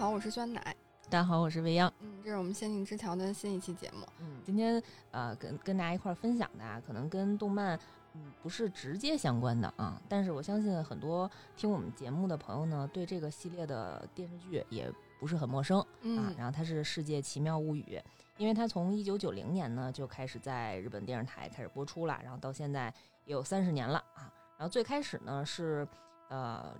好，我是酸奶。大家好，我是未央。嗯，这是我们仙境之桥的新一期节目。嗯，今天呃跟跟大家一块儿分享的啊，可能跟动漫嗯不是直接相关的啊，但是我相信很多听我们节目的朋友呢，对这个系列的电视剧也不是很陌生啊。嗯然后它是《世界奇妙物语》，因为它从一九九零年呢就开始在日本电视台开始播出了，然后到现在也有三十年了啊。然后最开始呢是呃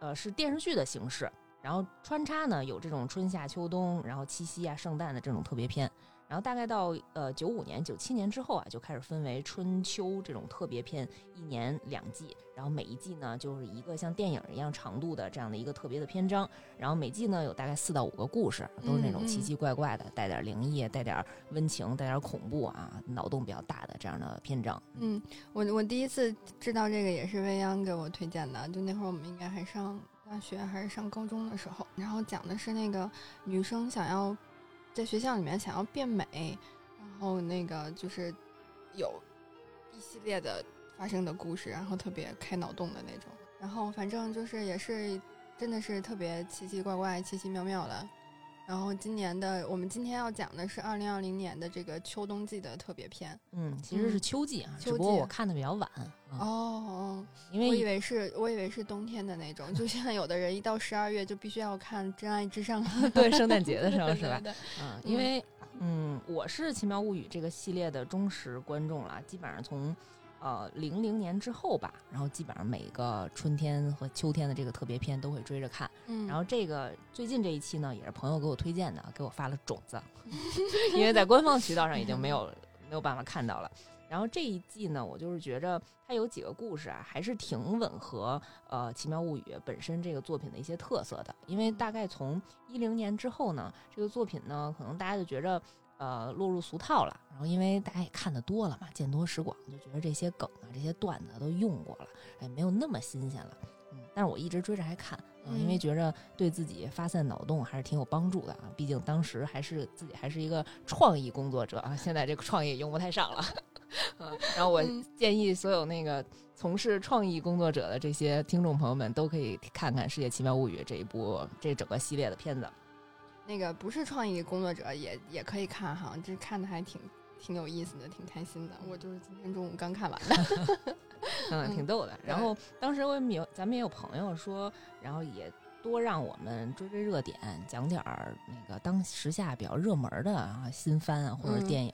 呃是电视剧的形式，然后穿插呢有这种春夏秋冬，然后七夕啊、圣诞的这种特别篇。然后大概到呃九五年、九七年之后啊，就开始分为春秋这种特别篇，一年两季，然后每一季呢就是一个像电影一样长度的这样的一个特别的篇章，然后每季呢有大概四到五个故事，都是那种奇奇怪怪的，带点灵异、带点温情、带点恐怖啊，脑洞比较大的这样的篇章。嗯，我我第一次知道这个也是未央给我推荐的，就那会儿我们应该还上大学还是上高中的时候，然后讲的是那个女生想要在学校里面想要变美，然后那个就是有一系列的发生的故事，然后特别开脑洞的那种，然后反正就是也是真的是特别奇奇怪怪、奇奇妙妙的。然后今年的我们今天要讲的是二零二零年的这个秋冬季的特别篇。嗯，其实是嗯秋季啊，秋只不过季我看的比较晚啊，哦，因我以为为是，我以为是冬天的那种，就像有的人一到十二月就必须要看《真爱至上》对圣诞节的时候是吧？对对对嗯，因为嗯，我是《奇妙物语》这个系列的忠实观众了，基本上从呃零零年之后吧，然后基本上每个春天和秋天的这个特别篇都会追着看。嗯，然后这个最近这一期呢，也是朋友给我推荐的，给我发了种子，因为在官方渠道上已经没有没有办法看到了。然后这一季呢，我就是觉着它有几个故事啊，还是挺吻合呃《奇妙物语》本身这个作品的一些特色的。因为大概从一零年之后呢，这个作品呢，可能大家就觉着呃落入俗套了。然后因为大家也看得多了嘛，见多识广，就觉得这些梗啊、这些段子都用过了，哎，没有那么新鲜了。嗯，但是我一直追着还看，嗯，因为嗯觉着对自己发散脑洞还是挺有帮助的啊。毕竟当时还是自己还是一个创意工作者啊，现在这个创意用不太上了。嗯，然后我嗯建议所有那个从事创意工作者的这些听众朋友们都可以看看《世界奇妙物语》这一部这整个系列的片子。那个不是创意工作者也也可以看哈，这看的还挺挺有意思的，挺开心的。我就是今天中午刚看完的。嗯，挺嗯逗的。然后当时我们有咱们也有朋友说，然后也多让我们追追热点，讲点儿那个当时下比较热门的啊新番啊或者嗯电影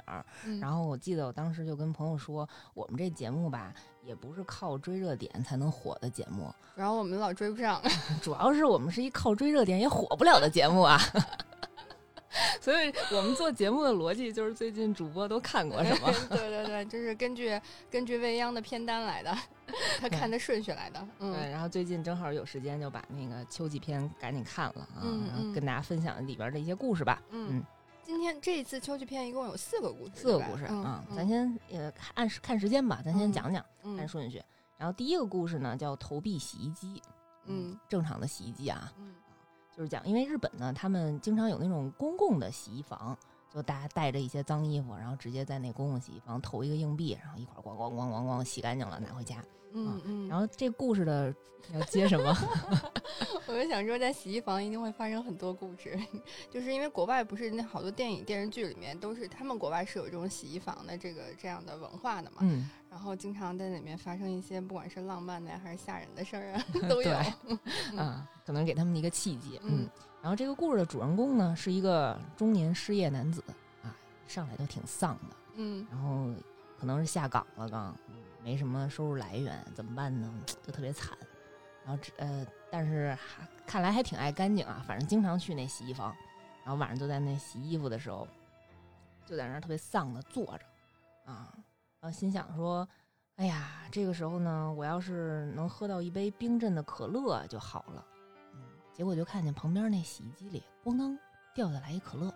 然后我记得我当时就跟朋友说，我们这节目吧，也不是靠追热点才能火的节目，然后我们老追不上，主要是我们是一靠追热点也火不了的节目啊。所以我们做节目的逻辑就是最近主播都看过什么。对对对，就是根据根据未央的片单来的，他看的顺序来的。对，嗯然后最近正好有时间，就把那个秋季片赶紧看了啊，嗯嗯然后跟大家分享里边的一些故事吧。嗯，今天这一次秋季片一共有四个故事，四个故事啊，嗯咱先呃看按时看时间吧，咱先嗯讲讲，嗯按顺序。然后第一个故事呢叫投币洗衣机，嗯，正常的洗衣机啊，嗯就是讲，因为日本呢，他们经常有那种公共的洗衣房，就大家带着一些脏衣服，然后直接在那公共洗衣房投一个硬币，然后一块儿咣咣咣咣咣洗干净了拿回家。嗯嗯，然后这故事的要接什么？我就想说，在洗衣房一定会发生很多故事，就是因为国外不是那好多电影电视剧里面都是他们国外是有这种洗衣房的这个这样的文化的嘛，嗯，然后经常在里面发生一些不管是浪漫的呀还是吓人的事儿啊 都有。嗯啊，可能给他们一个契机。嗯嗯，然后这个故事的主人公呢是一个中年失业男子啊，上来都挺丧的，嗯然后可能是下岗了刚，嗯没什么收入来源，怎么办呢？就特别惨。然后这呃，但是还看来还挺爱干净啊，反正经常去那洗衣房，然后晚上就在那洗衣服的时候，就在那儿特别丧的坐着啊，然后心想说。哎呀，这个时候呢，我要是能喝到一杯冰镇的可乐就好了。嗯，结果就看见旁边那洗衣机里咣当掉下来一可乐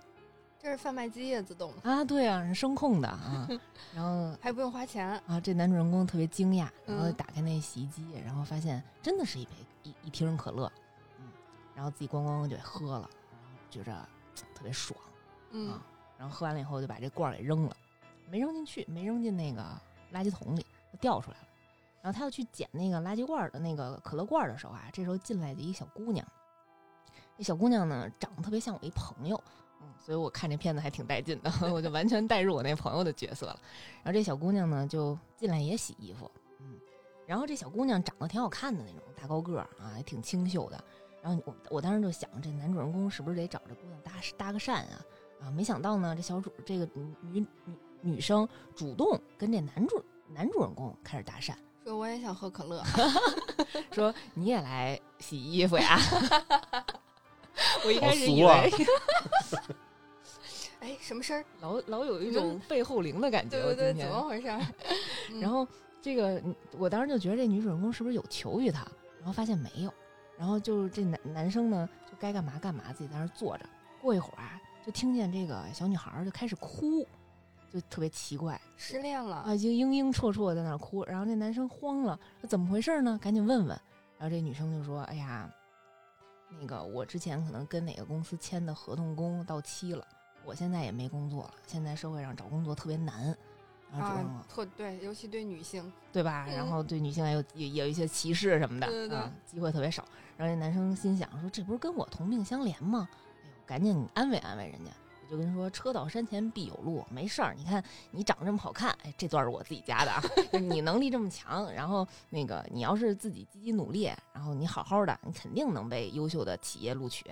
这是贩卖机呀，自动啊，对啊，是声控的啊。然后还不用花钱。啊，这男主人公特别惊讶，然后嗯打开那洗衣机，然后发现真的是一杯一一瓶可乐，嗯，然后自己咣咣就给喝了，然后觉着特别爽嗯啊。然后喝完了以后就把这罐儿给扔了，没扔进去，没扔进那个垃圾桶里，就掉出来了。然后他要去捡那个垃圾罐儿的那个可乐罐儿的时候啊，这时候进来的一个小姑娘，这这小姑娘呢长得特别像我一朋友，嗯，所以我看这片子还挺带劲的，我就完全带入我那朋友的角色了。然后这小姑娘呢就进来也洗衣服，嗯，然后这小姑娘长得挺好看的那种大高个儿啊，也挺清秀的。然后我我当时就想，这男主人公是不是得找这姑娘搭搭个讪啊？啊，没想到呢，这小主这个女女女女生主动跟这男主男主人公开始搭讪，说我也想喝可乐，说你也来洗衣服呀？我一开始好俗啊以为哎，什么声儿？老老有一种背后灵的感觉，对对对，怎么回事 然后这个嗯我当时就觉得这女主人公是不是有求于他，然后发现没有，然后就是这男男生呢就该干嘛干嘛，自己在那儿坐着。过一会儿啊，就听见这个小女孩儿就开始哭，就特别奇怪失恋了，啊，就嘤嘤绰绰在那儿哭。然后这男生慌了，说怎么回事呢？赶紧问问。然后这女生就说：“哎呀，那个我之前可能跟哪个公司签的合同工到期了，我现在也没工作了，现在社会上找工作特别难。”啊，特对，尤其对女性，对吧？嗯然后对女性也有也也有一些歧视什么的，对对对啊，机会特别少。然后那男生心想说：“这不是跟我同病相怜吗？哎呦，赶紧安慰安慰人家。”我就跟他说：“车到山前必有路，没事儿。你看你长这么好看，哎，这段是我自己加的啊。你能力这么强，然后那个你要是自己积极努力，然后你好好的，你肯定能被优秀的企业录取。”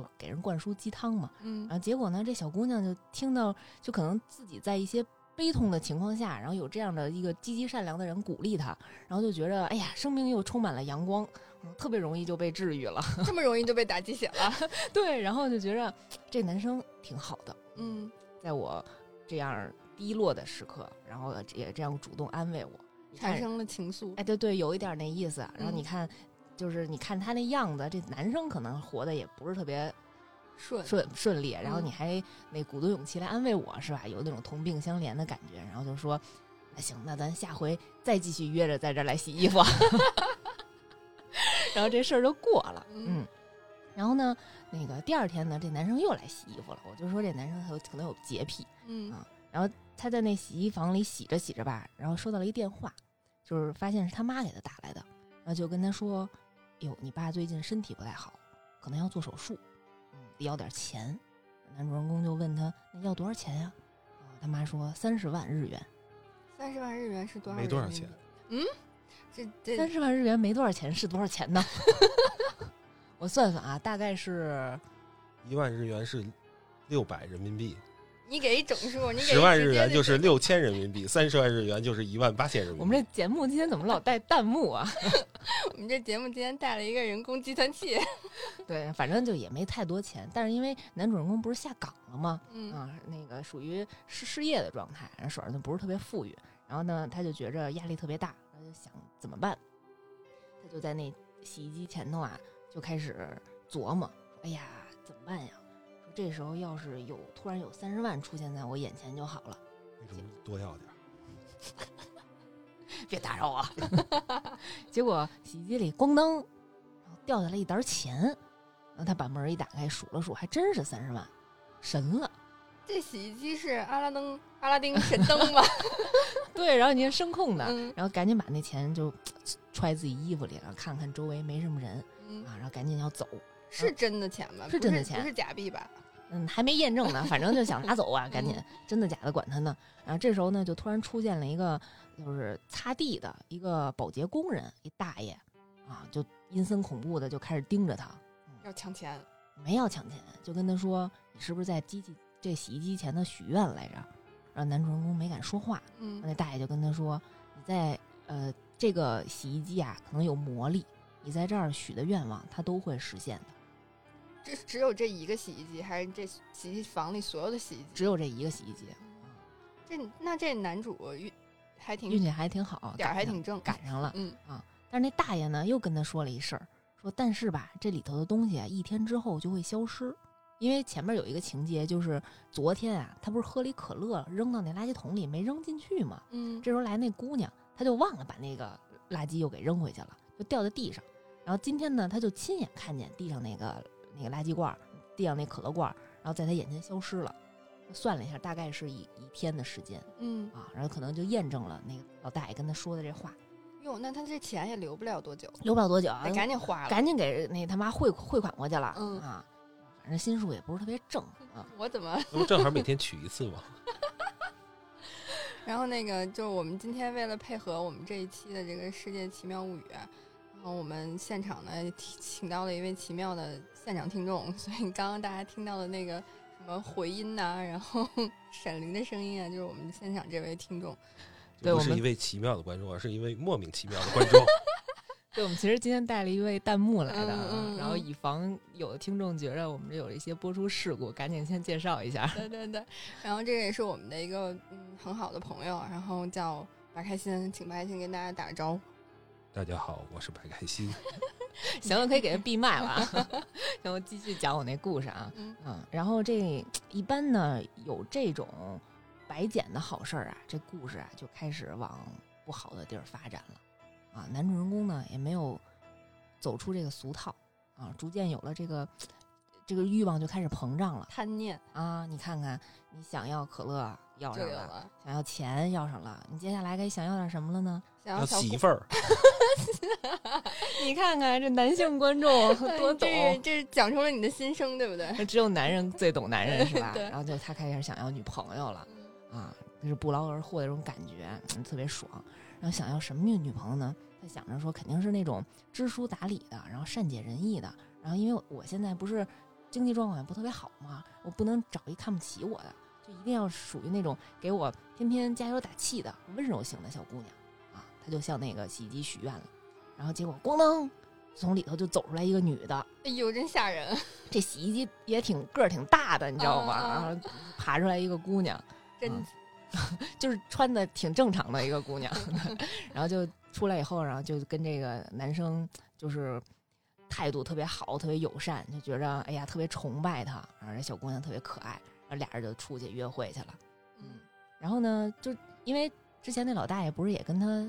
嗯，就给人灌输鸡汤嘛。嗯然后结果呢，这小姑娘就听到，就可能自己在一些悲痛的情况下，然后有这样的一个积极善良的人鼓励她，然后就觉得，哎呀，生命又充满了阳光，嗯特别容易就被治愈了。这么容易就被打鸡血了，对，然后就觉着这男生挺好的，嗯，在我这样低落的时刻，然后也这样主动安慰我，产生了情愫，哎，对对，有一点那意思。然后嗯你看，就是你看他那样子，这男生可能活的也不是特别顺，顺顺利，然后嗯。你还那鼓足勇气来安慰我，是吧？有那种同病相怜的感觉，然后就说，那行，那咱下回再继续约着在这儿来洗衣服，然后这事儿就过了，嗯。嗯。然后呢，那个第二天呢，这男生又来洗衣服了，我就说这男生他有可能有洁癖，嗯。啊。他在那洗衣房里洗着洗着吧，然后收到了一电话，就是发现是他妈给他打来的，然后就跟他说：“哟，你爸最近身体不太好，可能要做手术，嗯，得要点钱。”男主人公就问他：“那要多少钱呀、啊？”他妈说：“三十万日元。三十万日元是多少？没多少钱，，嗯这这三十万日元没多少钱，是多少钱呢？我算算啊，大概是一万日元是六百人民币，你给一整数，你给十万日元就是六千人民币，三十万日元就是一万八千人民币。我们这节目今天怎么老带弹幕啊？我们这节目今天带了一个人工计算器，对，反正就也没太多钱，但是因为男主人公不是下岗了吗？嗯啊，那个属于失失业的状态，然后手上就不是特别富裕，然后呢，他就觉着压力特别大，他就想怎么办？他就在那洗衣机前头啊，就开始琢磨，说：“哎呀，怎么办呀？说这时候要是有突然有三十万出现在我眼前就好了，为什么多要点儿？别打扰我。”结果洗衣机里咣当，然后掉下来一沓钱，然后他把门一打开，数了数，还真是三十万，神了。这洗衣机是阿拉登阿拉丁神灯吧？对，然后你看声控的，嗯然后赶紧把那钱就揣自己衣服里了，看看周围没什么人嗯，啊，然后赶紧要走。是真的钱吗？是真的钱不是假币吧？嗯，还没验证呢，反正就想拿走啊，赶紧嗯，真的假的管他呢。然后这时候呢，就突然出现了一个就是擦地的一个保洁工人，一大爷啊，就阴森恐怖的就开始盯着他，要抢钱，没要抢钱，就跟他说：“你是不是在机器这洗衣机前头许愿来着？”然后男主人公没敢说话，嗯那大爷就跟他说：“你在呃这个洗衣机啊，可能有魔力，你在这儿许的愿望，它都会实现的。这只有这一个洗衣机，还是这洗衣房里所有的洗衣机？只有这一个洗衣机，这那这男主运还挺运气还挺好，点儿还挺正，赶上了。嗯啊但是那大爷呢，又跟他说了一事儿，说但是吧，这里头的东西啊，一天之后就会消失。”因为前面有一个情节，就是昨天啊，他不是喝了一可乐扔到那垃圾桶里没扔进去嘛？嗯这时候来那姑娘，她就忘了把那个垃圾又给扔回去了，就掉在地上。然后今天呢，她就亲眼看见地上那个那个垃圾罐儿，地上那可乐罐儿，然后在他眼前消失了。算了一下，大概是一一天的时间嗯，啊，然后可能就验证了那个老大爷跟他说的这话。哟，那他这钱也留不了多久，留不了多久，得赶紧花了。赶紧给那他妈汇汇款过去了。嗯啊，反正心术也不是特别正啊。我怎么？那不正好每天取一次吗？然后那个，就是我们今天为了配合我们这一期的这个《世界奇妙物语》，然后我们现场呢请请到了一位奇妙的现场听众，所以刚刚大家听到的那个什么回音呐、然后 闪灵的声音啊，就是我们现场这位听众。不对我们是一位奇妙的观众，而是一位莫名其妙的观众。对，我们其实今天带了一位弹幕来的，啊嗯嗯然后嗯以防有的听众觉得我们这有一些播出事故，赶紧先介绍一下。对对对，然后这个也是我们的一个嗯很好的朋友，然后叫白开心，请白开心跟大家打个招呼。大家好，我是白开心。行了，可以给他闭麦了啊。行，我继续讲我那故事啊。嗯嗯，然后这一般呢有这种白捡的好事儿啊，这故事啊就开始往不好的地儿发展了。啊，男主人公呢也没有走出这个俗套啊，逐渐有了这个这个欲望就开始膨胀了贪念啊。你看看，你想要可乐要上了，了，想要钱要上了，你接下来该想要点什么了呢？想要媳妇儿，你看看这男性观众 多懂。这是这讲出了你的心声，对不对？那 只有男人最懂男人是吧？然后就他开始想要女朋友了啊，就是不劳而获的这种感觉，嗯，特别爽。然后想要什么女女朋友呢？他想着说肯定是那种知书达理的，然后善解人意的。然后因为我现在不是经济状况也不特别好嘛，我不能找一看不起我的，就一定要属于那种给我天天加油打气的温柔型的小姑娘啊。她就向那个洗衣机许愿了，然后结果咣当，从里头就走出来一个女的，哎呦，真吓人！这洗衣机也挺个儿挺大的，你知道吗？然后爬出来一个姑娘，真嗯 就是穿的挺正常的一个姑娘，然后就出来以后，然后就跟这个男生就是态度特别好，特别友善，就觉着哎呀特别崇拜他，然后这小姑娘特别可爱，然后俩人就出去约会去了。嗯然后呢，就因为之前那老大爷不是也跟他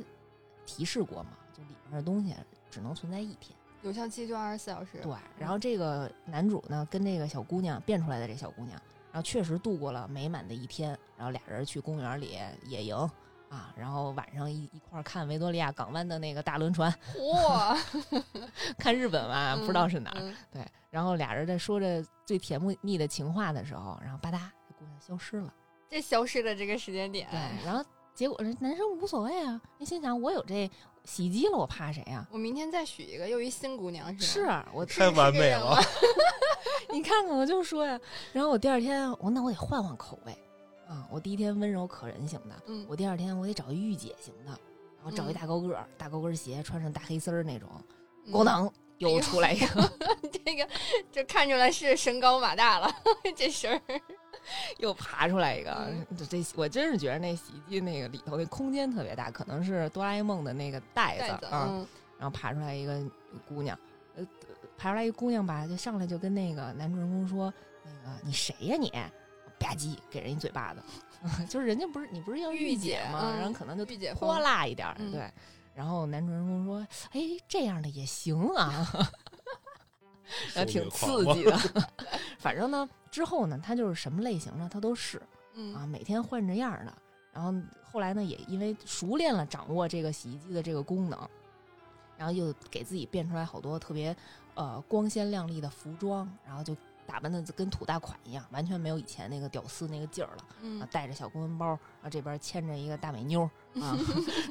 提示过嘛，就里面的东西只能存在一天。有效期就二十四小时。对，然后这个男主呢，跟这个小姑娘变出来的这小姑娘，然后确实度过了美满的一天，然后俩人去公园里野营啊，然后晚上一一块儿看维多利亚港湾的那个大轮船，嚯，看日本嘛，不知道是哪儿。嗯对，然后俩人在说着最甜蜜的情话的时候，然后吧嗒，这姑娘消失了。这消失的这个时间点，对，然后结果这男生无所谓啊，你心想我有这洗衣机了，我怕谁呀、我明天再许一个，又一新姑娘是吗？啊我太完美了。你看看，我就说呀，然后我第二天，我那我得换换口味啊！我第一天温柔可人型的，嗯，我第二天我得找一御姐型的，然后找一嗯大高个儿、大高跟鞋，穿上大黑丝儿那种，嗯咣当又出来一个，这个就看出来是身高马大了，这身儿。又爬出来一个。嗯这这我真是觉得那洗衣机那个里头那空间特别大，可能是哆啦 A 梦的那个袋袋子，啊。嗯然后爬出来一个姑娘，呃，爬出来一姑娘吧，就上来就跟那个男主人公说：“那个你谁呀你？”吧唧给人一嘴巴子，就是人家不是你不是要御姐吗？嗯然后可能就御姐泼辣一点对。然后男主人公说：“哎，这样的也行啊，然后挺刺激的。反正呢，之后呢，他就是什么类型呢，他都是嗯啊，每天换着样儿的。然后后来呢，也因为熟练了掌握这个洗衣机的这个功能，然后又给自己变出来好多特别呃光鲜亮丽的服装，然后就打扮的跟土大款一样，完全没有以前那个屌丝那个劲儿了。嗯啊，带着小公文包，啊这边牵着一个大美妞儿 啊，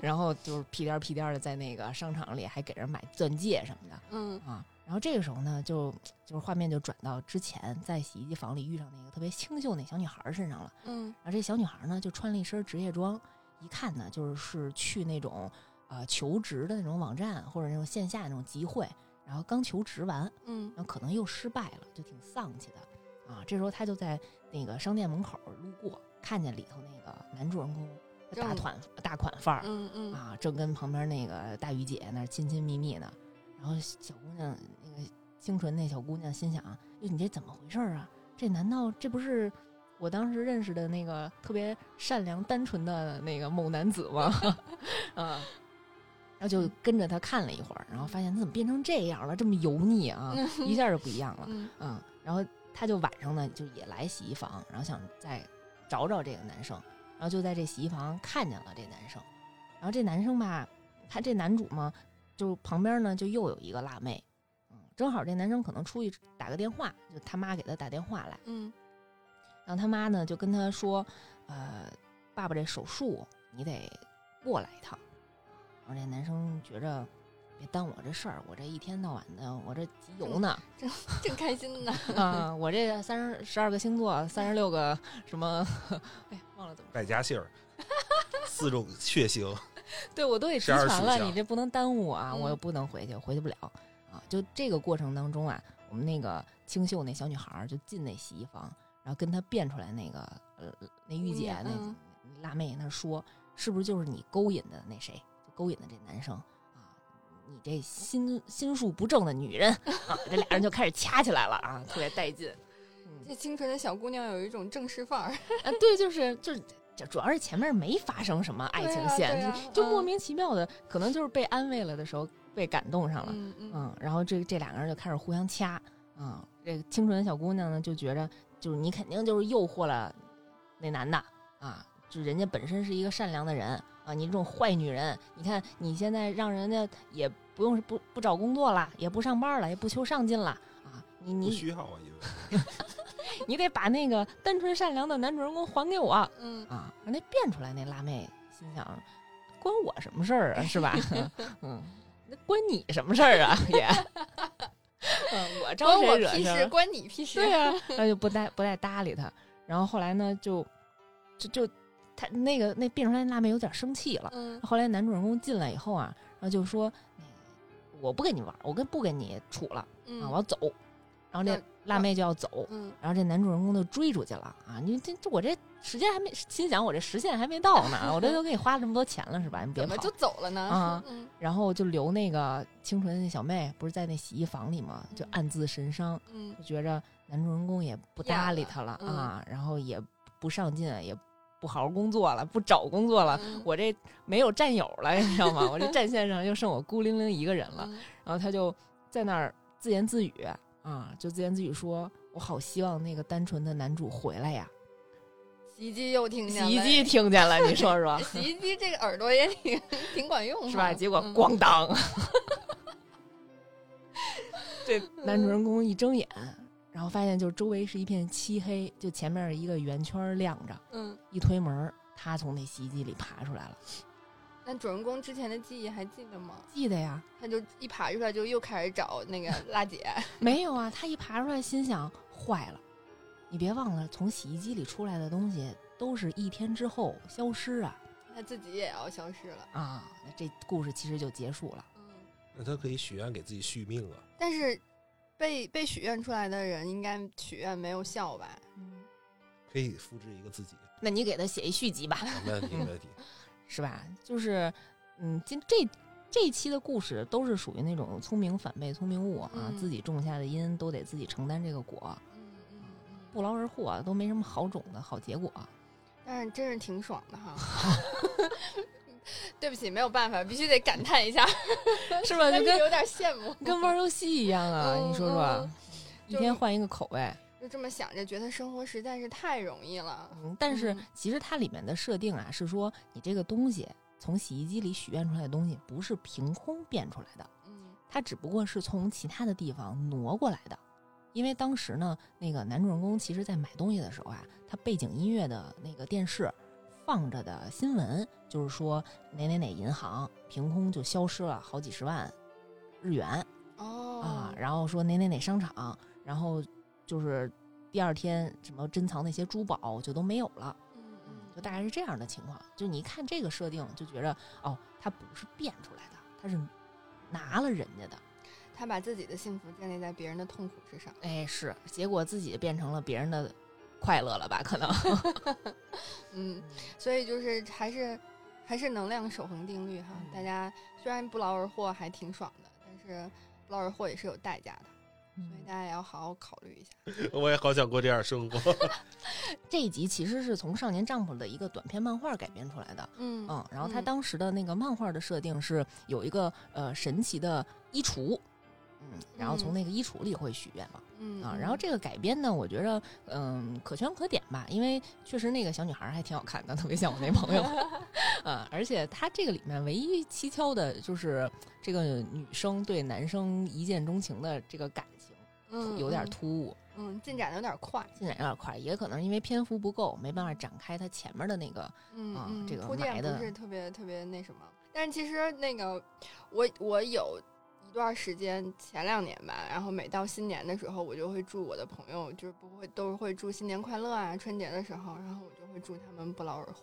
然后就是屁颠儿屁颠儿的在那个商场里还给人买钻戒什么的嗯啊。然后这个时候呢，就就是画面就转到之前在洗衣机房里遇上那个特别清秀那小女孩儿身上了。嗯然后这小女孩呢，就穿了一身职业装，一看呢，就是是去那种呃求职的那种网站或者那种线下那种集会，然后刚求职完，嗯然后可能又失败了，就挺丧气的啊。这时候他就在那个商店门口路过，看见里头那个男主人公大款大款范儿、嗯嗯啊，正跟旁边那个大鱼姐那儿亲亲密密呢。然后小姑娘那个清纯那小姑娘心想：哟，你这怎么回事儿啊？这难道这不是我当时认识的那个特别善良单纯的那个某男子吗？啊。然后就跟着他看了一会儿，然后发现他怎么变成这样了，这么油腻啊，一下就不一样了。嗯嗯，然后他就晚上呢就也来洗衣房，然后想再找找这个男生，然后就在这洗衣房看见了这男生，然后这男生吧，他这男主嘛，就旁边呢就又有一个辣妹，嗯，正好这男生可能出去打个电话，就他妈给他打电话来，嗯然后他妈呢就跟他说，呃，爸爸这手术你得过来一趟。然后这男生觉着别耽误我这事儿，我这一天到晚的我这集邮呢，正正开心呢。啊，我这三十十二个星座，三十六个什么，哎，忘了怎么说，百家姓儿，四种血型，对我都给集12全了，你这不能耽误我啊，嗯我又不能回去，回去不了啊。就这个过程当中啊，我们那个清秀那小女孩儿就进那洗衣房，然后跟她变出来那个呃那御姐那、嗯辣妹那说，是不是就是你勾引的那谁，就勾引的这男生啊？你这心心术不正的女人啊！这俩人就开始掐起来了啊，特别带劲。嗯这清纯的小姑娘有一种正式范儿。啊，对，就是就是，这主要是前面没发生什么爱情线，就就莫名其妙的，可能就是被安慰了的时候被感动上了，嗯嗯嗯，然后这这两个人就开始互相掐，啊、这个清纯的小姑娘呢就觉着，就是你肯定就是诱惑了那男的啊，就人家本身是一个善良的人啊，你这种坏女人，你看你现在让人家也不用不不找工作了，也不上班了，也不求上进了啊，你不你需要啊，因为 你得把那个单纯善良的男主人公还给我，嗯啊，让那变出来那辣妹心想，关我什么事儿啊，是吧？嗯，那关你什么事儿啊？也，嗯，我招关我谁惹事儿屁事，？关你屁事。对呀、那就不带不带搭理他。然后后来呢，就就就他那个那变出来那辣妹有点生气了。嗯后来男主人公进来以后啊，然后就说，我不跟你玩，我跟不跟你处了嗯啊，我要走。然后这辣妹就要走，嗯然后这男主人公就追出去了啊！你这这我这时间还没，心想我这时限还没到呢，我这都给你花了这么多钱了是吧？你别跑怎么就。走了呢？啊嗯然后就留那个清纯的那小妹，不是在那洗衣房里吗？就暗自神伤，嗯就觉着男主人公也不搭理她了啊，然后也不上进，也不好好工作了，不找工作了，嗯我这没有战友了，你知道吗？我这战线上就剩我孤零零一个人了。嗯然后他就在那儿自言自语啊，就自言自语说：“我好希望那个单纯的男主回来呀。洗衣机又”听见了，洗衣机听见了，你说说洗衣机这个耳朵也挺挺管用，是吧？结果嗯咣当，这男主人公一睁眼，然后发现就周围是一片漆黑，就前面一个圆圈亮着，嗯，一推门，他从那洗衣机里爬出来了。那主人公之前的记忆还记得吗？记得呀？他就一爬出来就又开始找那个 辣姐，没有啊，他一爬出来，心想坏了，你别忘了，从洗衣机里出来的东西都是一天之后消失啊他自己也要消失了。啊！那这故事其实就结束了。嗯，那他可以许愿给自己续命啊。但是被被许愿出来的人应该许愿没有效吧？可以复制一个自己，那你给他写一续集吧，没问题，没问题。是吧？就是，嗯，今这这一期的故事都是属于那种聪明反被聪明误啊，嗯自己种下的因都得自己承担这个果，嗯嗯嗯，不劳而获都没什么好种的好结果。但是真是挺爽的哈。对不起，没有办法，必须得感叹一下，是吧？就跟有点羡慕，跟玩游戏一样啊！嗯你说说，嗯一天换一个口味。就这么想着，觉得生活实在是太容易了。嗯，但是嗯其实它里面的设定啊，是说你这个东西从洗衣机里许愿出来的东西，不是凭空变出来的，嗯它只不过是从其他的地方挪过来的。因为当时呢，那个男主人公其实在买东西的时候啊，他背景音乐的那个电视放着的新闻，就是说哪哪哪银行凭空就消失了好几十万日元，哦啊，然后说哪哪哪商场，然后就是第二天什么珍藏那些珠宝就都没有了，嗯嗯，就大概是这样的情况。就你一看这个设定，就觉着哦，他不是变出来的，他是拿了人家的，他把自己的幸福建立在别人的痛苦之上。哎，是，结果自己变成了别人的快乐了吧？可能，嗯，所以就是还是还是能量守恒定律哈。嗯大家虽然不劳而获还挺爽的，但是不劳而获也是有代价的，所以大家也要好好考虑一下。我也好想过这样生活。这一集其实是从少年丈夫的一个短篇漫画改编出来的。嗯嗯，然后他嗯当时的那个漫画的设定是有一个呃神奇的衣橱，然后从嗯。那个衣橱里会许愿嘛，嗯啊，然后这个改编呢，我觉着嗯可圈可点吧，因为确实那个小女孩儿还挺好看的，特别像我那朋友 啊，而且她这个里面唯一蹊跷的就是这个女生对男生一见钟情的这个感情嗯有点嗯突兀，嗯，进展的有点快，进展有点快，也可能是因为篇幅不够，没办法展开它前面的那个嗯，这个铺垫不是特别特别那什么。但是其实那个我我有一段时间前两年吧，然后每到新年的时候，我就会祝我的朋友，就是不会都是会祝新年快乐啊，春节的时候，然后我就会祝他们不劳而获。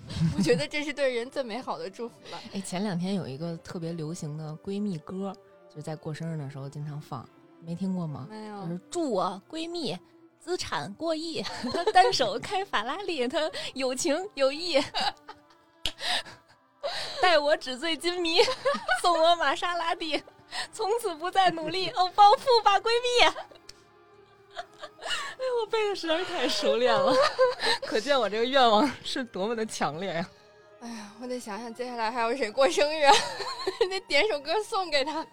我觉得这是对人最美好的祝福了。哎，前两天有一个特别流行的闺蜜歌，就是在过生日的时候经常放，没听过吗？没有就，是祝我闺蜜资产过亿，她单手开法拉利，她有情有义，待我纸醉金迷，送我玛莎拉蒂，从此不再努力，哦，暴富吧，闺蜜。哎，我背的实在是太熟练了，可见我这个愿望是多么的强烈呀！哎呀，我得想想接下来还有谁过生日啊，得点首歌送给他。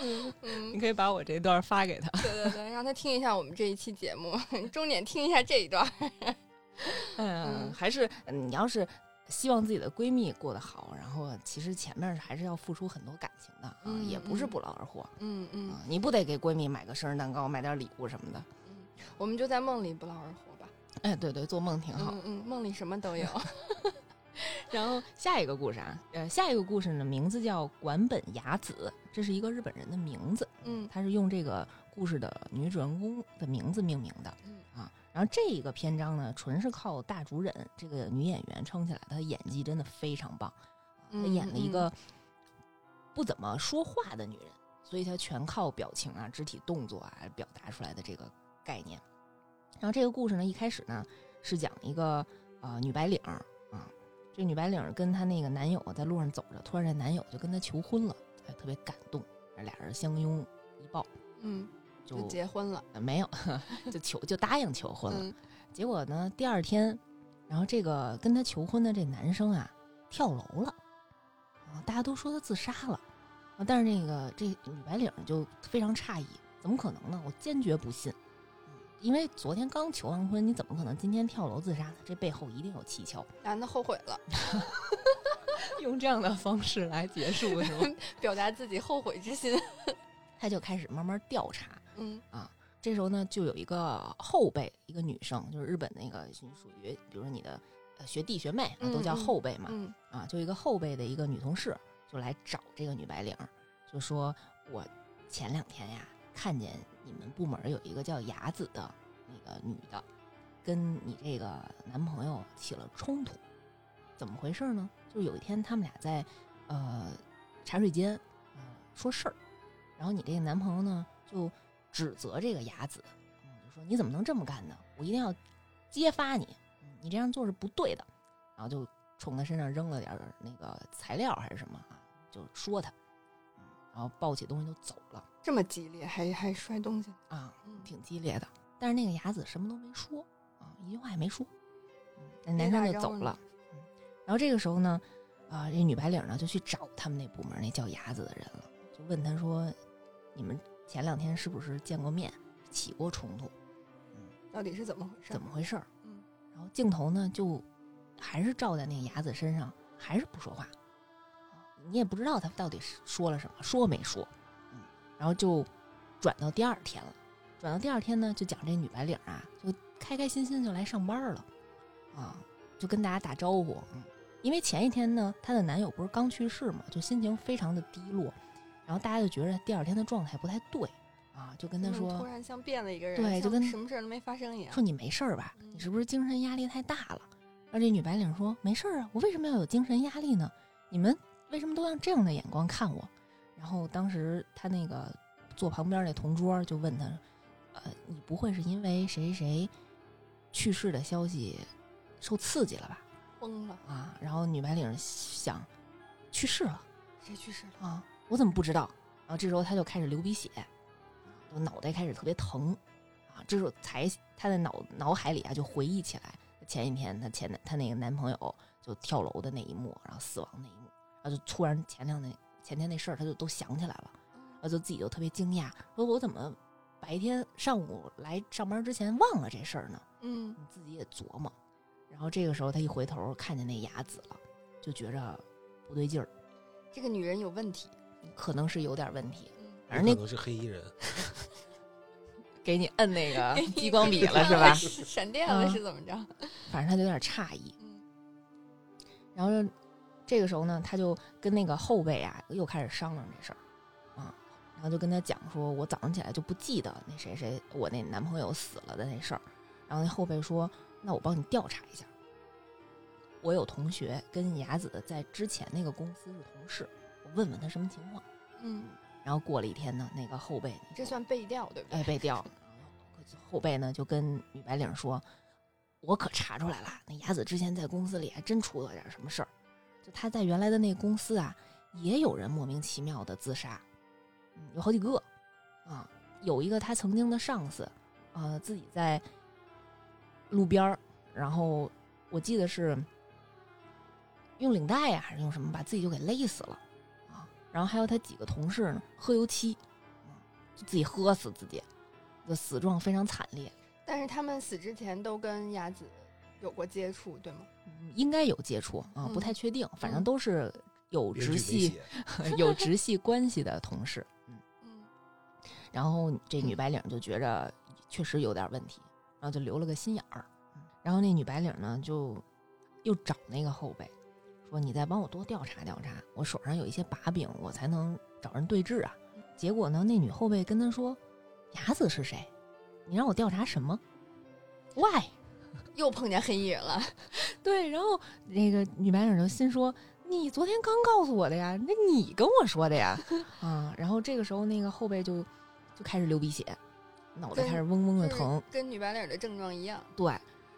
嗯嗯你，可以把我这段发给他。对对对，让他听一下我们这一期节目，重点听一下这一段。嗯，还是嗯你要是希望自己的闺蜜过得好，然后其实前面还是要付出很多感情的啊，嗯也不是嗯不劳而获嗯嗯啊，你不得给闺蜜买个生日蛋糕，买点礼物什么的。嗯，我们就在梦里不劳而获吧。哎，对对，做梦挺好。嗯嗯，梦里什么都有。然后下一个故事啊，呃，下一个故事呢，名字叫管本雅子，这是一个日本人的名字，嗯他是用这个故事的女主人公的名字命名的。嗯啊，然后这一个篇章呢，纯是靠大竹忍这个女演员撑起来，她的演技真的非常棒。啊她嗯演了一个不怎么说话的女人，所以她全靠表情啊、肢体动作啊表达出来的这个概念。然后这个故事呢，一开始呢是讲一个呃女白领儿啊，这女白领跟她那个男友在路上走着，突然这男友就跟她求婚了，哎，特别感动，俩人相拥一抱，嗯，就就结婚了。呃没有 就求就答应求婚了。嗯结果呢，第二天，然后这个跟他求婚的这男生啊跳楼了，啊，大家都说他自杀了，啊，但是那个这女白领就非常诧异，怎么可能呢？我坚决不信，嗯因为昨天刚求完婚，你怎么可能今天跳楼自杀呢？这背后一定有蹊跷。男的后悔了，用这样的方式来结束是吗？表达自己后悔之心。他就开始慢慢调查，嗯这时候呢，就有一个后辈，一个女生，就是日本那个属于，比如说你的呃学弟学妹啊，都叫后辈嘛。嗯啊，就一个后辈的一个女同事就来找这个女白领，就说我前两天呀看见你们部门有一个叫雅子的那个女的，跟你这个男朋友起了冲突，怎么回事呢？就是有一天他们俩在呃茶水间呃说事儿，然后你这个男朋友呢就指责这个雅子，嗯，就说你怎么能这么干呢？我一定要揭发你，嗯你这样做是不对的，然后就冲他身上扔了点那个材料还是什么啊，就说他，嗯，然后抱起东西就走了这么激烈，还还摔东西。啊，嗯，挺激烈的。但是那个雅子什么都没说啊，一句话也没说，嗯，那男生就走了。嗯，然后这个时候呢，啊，这女白领呢就去找他们那部门那叫雅子的人了，就问他说：“你们前两天是不是见过面，起过冲突？嗯到底是怎么回事？怎么回事儿？”嗯然后镜头呢就还是照在那个雅子身上，还是不说话。你也不知道他到底是说了什么，说没说。嗯，然后就转到第二天了。转到第二天呢，就讲这女白领啊，就开开心心就来上班了，啊，就跟大家打招呼。嗯，因为前一天呢，她的男友不是刚去世嘛，就心情非常的低落，然后大家就觉得第二天的状态不太对，啊，就跟他嗯说，突然像变了一个人，像对就跟什么事儿都没发生一样。说你没事儿吧？嗯你是不是精神压力太大了？然后这女白领说没事儿啊，我为什么要有精神压力呢？你们为什么都用这样的眼光看我？然后当时他那个坐旁边那同桌就问他，呃，你不会是因为谁谁谁去世的消息受刺激了吧？疯了，啊，然后女白领想去世了谁去世了？啊，我怎么不知道？然后这时候他就开始流鼻血，就脑袋开始特别疼啊，这时候才他的脑脑海里啊就回忆起来前一天她前男她那个男朋友就跳楼的那一幕，然后死亡那一幕，然后就突然前两那前天那事儿她就都想起来了，然后就自己就特别惊讶，说我怎么白天上午来上班之前忘了这事儿呢？嗯你自己也琢磨。然后这个时候他一回头看见那雅子了，就觉着不对劲儿，这个女人有问题。可能是有点问题。嗯，反正那可能是黑衣人，给你摁那个激光笔了是吧？闪电了嗯是怎么着？反正他就有点诧异。嗯然后这个时候呢，他就跟那个后辈啊又开始商量这事儿啊，然后就跟他讲说，我早上起来就不记得那谁谁我那男朋友死了的那事儿。然后那后辈说，那我帮你调查一下。我有同学跟雅子在之前那个公司是同事，我问问他什么情况。嗯，然后过了一天呢，那个后辈这算背调对不对？哎背调，后辈呢就跟女白领说：“我可查出来了，那雅子之前在公司里还真出了点什么事儿。就她在原来的那公司啊，也有人莫名其妙的自杀，嗯，有好几个啊。有一个她曾经的上司，呃，自己在路边儿，然后我记得是用领带呀、还是用什么把自己就给勒死了啊。然后还有他几个同事呢，喝油漆，嗯，就自己喝死自己，就死状非常惨烈。但是他们死之前都跟雅子有过接触，对吗？嗯应该有接触啊，嗯不太确定，反正嗯都是有直系写，有直系关系的同事。嗯，嗯然后这女白领就觉着确实有点问题，然后就留了个心眼儿。嗯然后那女白领呢，就又找那个后辈，说：“你再帮我多调查调查，我手上有一些把柄，我才能找人对质啊。”结果呢，那女后辈跟他说：“雅子是谁？你让我调查什么？Why？” 又碰见黑衣人了。对，然后那个女白领就心说：“你昨天刚告诉我的呀，那你跟我说的呀，啊。”然后这个时候，那个后背就就开始流鼻血，脑袋开始嗡嗡的就是疼，跟女白领的症状一样。对，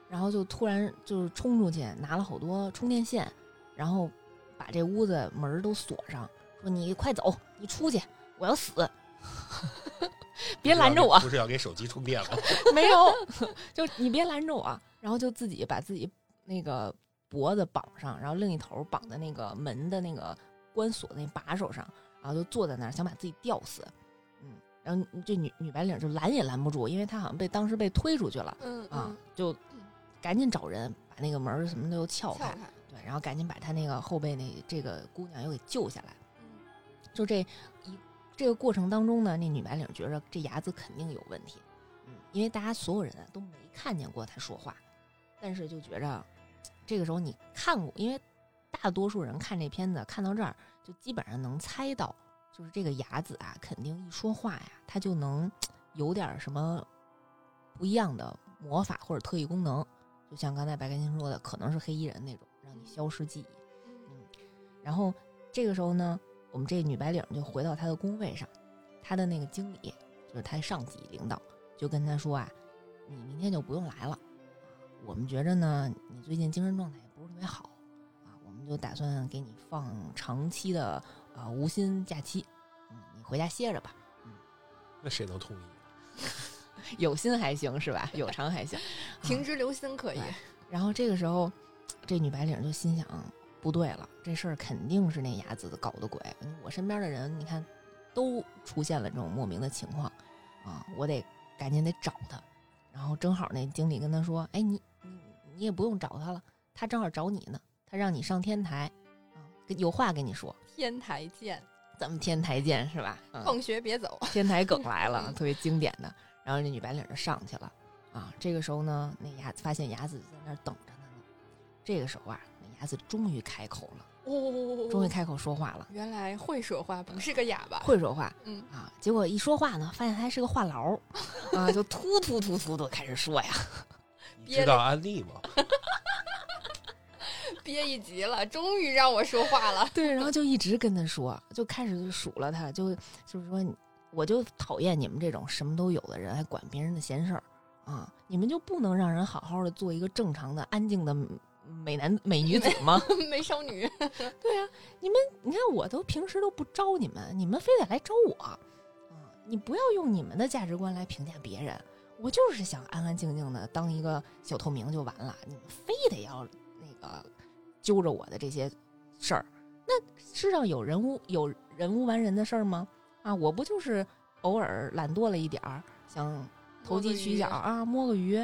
然后就突然就是冲出去拿了好多充电线，然后把这屋子门儿都锁上，说：“你快走，你出去，我要死，别拦着我。”不是要给手机充电吗？没有，就你别拦着我。然后就自己把自己那个脖子绑上，然后另一头绑在那个门的那个关锁那把手上，然后就坐在那儿想把自己吊死。嗯，然后这女女白领就拦也拦不住，因为她好像被当时被推出去了嗯啊，就赶紧找人把那个门儿什么的又撬开，撬开。对，然后赶紧把他那个后背那这个姑娘又给救下来。嗯就这一这个过程当中呢，那女白领觉着这牙子肯定有问题，嗯，因为大家所有人啊都没看见过他说话，但是就觉着这个时候你看过，因为大多数人看这片子看到这儿，就基本上能猜到，就是这个牙子啊，肯定一说话呀，他就能有点什么不一样的魔法或者特异功能，就像刚才白开心说的，可能是黑衣人那种，让你消失记忆。嗯然后这个时候呢，我们这女白领就回到她的工位上，她的那个经理就是她上级领导，就跟她说啊，你明天就不用来了，我们觉着呢，你最近精神状态也不是特别好啊，我们就打算给你放长期的呃无薪假期，嗯，你回家歇着吧，嗯那谁能同意？有薪还行是吧？有偿还行，啊停职留薪可以。对然后这个时候，这女白领就心想，不对了，这事儿肯定是那雅子搞的鬼。我身边的人，你看，都出现了这种莫名的情况，啊，我得赶紧得找他。然后正好那经理跟他说：“哎，你你你也不用找他了，他正好找你呢，他让你上天台，啊，有话跟你说。天台见，咱们天台见是吧？嗯、放学别走。天台梗 来了，嗯特别经典的。然后这女白领就上去了啊。这个时候呢，那雅子发现雅子在那儿等着呢呢。这个时候啊，那鸭子终于开口了，哦，终于开口说话了，原来会说话，不是个哑巴。会说话嗯，啊。结果一说话呢，发现他还是个话痨 啊，就突突突突的开始说呀。你知道安利吗？憋一集了，终于让我说话了。对，然后就一直跟他说，就开始就数了他，就就是说，我就讨厌你们这种什么都有的人，还管别人的闲事儿啊！你们就不能让人好好的做一个正常的、安静的美男美女子吗？美少女，对啊，你们你看，我都平时都不招你们，你们非得来招我，啊！你不要用你们的价值观来评价别人，我就是想安安静静的当一个小透明就完了，你们非得要那个揪着我的这些事儿，那世上有人无有人无完人的事儿吗？啊，我不就是偶尔懒惰了一点儿，想投机取巧啊，摸个鱼，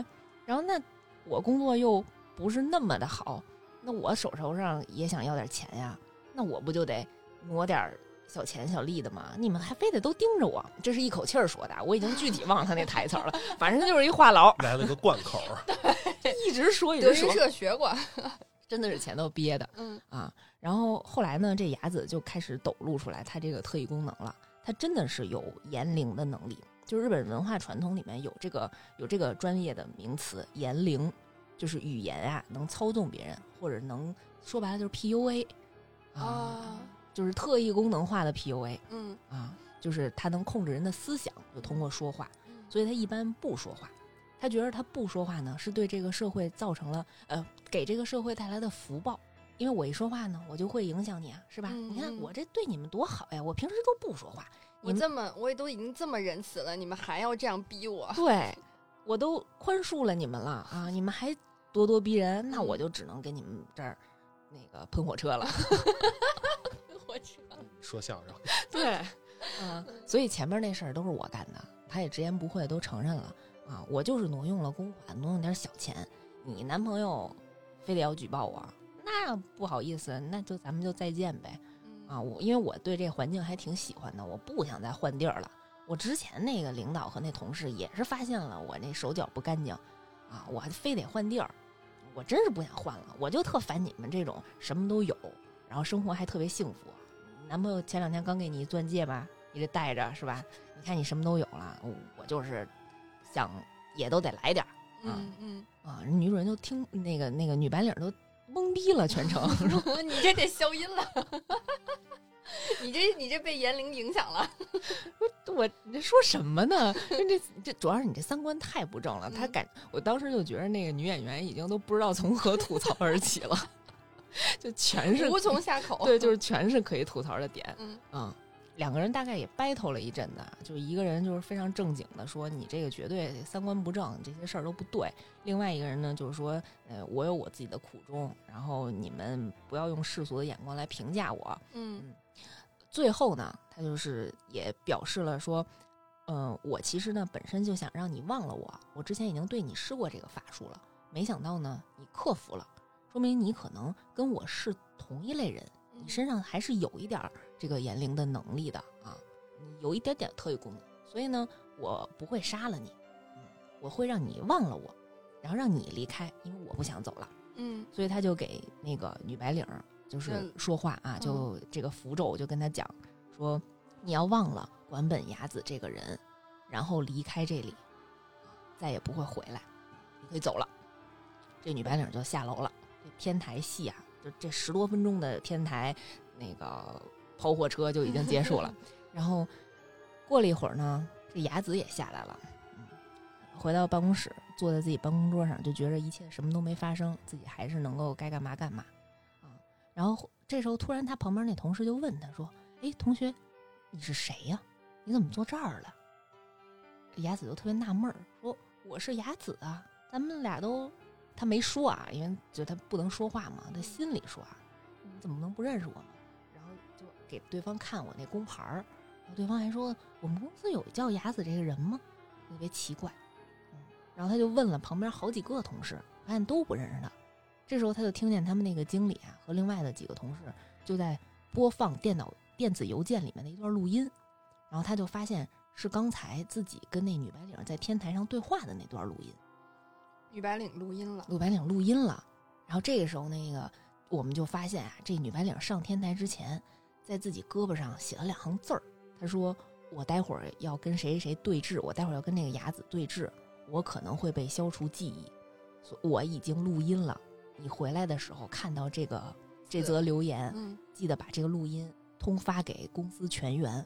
然后那我工作又不是那么的好，那我手头上也想要点钱呀，那我不就得挪点小钱小利的吗？你们还非得都盯着我，这是一口气儿说的，我已经具体忘了他那台词儿了，反正就是一话痨，来了个贯口儿，一直说一德云直说，社学过，真的是钱都憋的。嗯啊。然后后来呢，这雅子就开始抖露出来他这个特异功能了。他真的是有言灵的能力，就日本文化传统里面有这个有这个专业的名词“言灵”，就是语言啊能操纵别人，或者能说白了就是 PUA 啊，啊，就是特异功能化的 PUA 嗯啊，就是他能控制人的思想，就通过说话。嗯所以他一般不说话。他觉得他不说话呢，是对这个社会造成了呃，给这个社会带来的福报。因为我一说话呢，我就会影响你啊，是吧？嗯你看嗯我这对你们多好呀，我平时都不说话，我这么我也都已经这么仁慈了，你们还要这样逼我？对我都宽恕了你们了啊，你们还咄咄逼人，那我嗯就只能给你们这儿那个喷火车了。喷火车，说相声，对，啊，所以前面那事儿都是我干的，他也直言不讳都承认了啊，我就是挪用了公款，挪用点小钱，你男朋友非得要举报我，那不好意思，那就咱们就再见呗嗯啊，我因为我对这环境还挺喜欢的，我不想再换地儿了。我之前那个领导和那同事也是发现了我那手脚不干净啊，我还非得换地儿，我真是不想换了，我就特烦你们这种什么都有，然后生活还特别幸福。男朋友前两天刚给你一钻戒吧，你这戴着是吧？你看你什么都有了，我我就是想也都得来点儿嗯嗯，啊！女主人就听那个那个女白领都懵逼了，全程 你这得消音了，你这你这被言灵影响了，我你这说什么呢？这这主要是你这三观太不正了。他嗯感我当时就觉得那个女演员已经都不知道从何吐槽而起了，就全是无从下口。对，就是全是可以吐槽的点。嗯嗯，两个人大概也 battle 了一阵子，就是一个人就是非常正经的说你这个绝对三观不正，这些事儿都不对。另外一个人呢，就是说，呃，我有我自己的苦衷，然后你们不要用世俗的眼光来评价我。嗯最后呢，他就是也表示了说，嗯、我其实呢本身就想让你忘了我，我之前已经对你施过这个法术了，没想到呢你克服了，说明你可能跟我是同一类人，嗯你身上还是有一点儿这个言灵的能力的啊，你有一点点特异功能，所以呢，我不会杀了你，嗯，我会让你忘了我，然后让你离开，因为我不想走了。嗯所以他就给那个女白领儿就是嗯说话啊，就这个符咒就跟他讲说，你要忘了管本雅子这个人，然后离开这里，再也不会回来，你可以走了。这女白领就下楼了。这天台戏啊，就这十多分钟的天台那个跑火车就已经结束了。然后过了一会儿呢，这雅子也下来了。嗯，回到办公室，坐在自己办公桌上，就觉着一切什么都没发生，自己还是能够该干嘛干嘛啊。然后这时候突然他旁边那同事就问他说：“哎，同学，你是谁呀、你怎么坐这儿了？”这雅子就特别纳闷儿，说：“我是雅子啊，咱们俩都……他没说啊，因为就他不能说话嘛，他心里说啊，你怎么能不认识我呢？然后就给对方看我那工牌儿，然后对方还说我们公司有叫雅子这个人吗？特别奇怪。然后他就问了旁边好几个同事，发现都不认识他。这时候他就听见他们那个经理啊和另外的几个同事就在播放电脑电子邮件里面的一段录音，然后他就发现是刚才自己跟那女白领在天台上对话的那段录音。女白领录音了，女白领录音了，然后这个时候那个我们就发现啊，这女白领上天台之前，在自己胳膊上写了两行字儿。她说：“我待会儿要跟谁谁谁对峙，我待会儿要跟那个雅子对峙，我可能会被消除记忆，所我已经录音了。你回来的时候看到这个这则留言，嗯记得把这个录音通发给公司全员，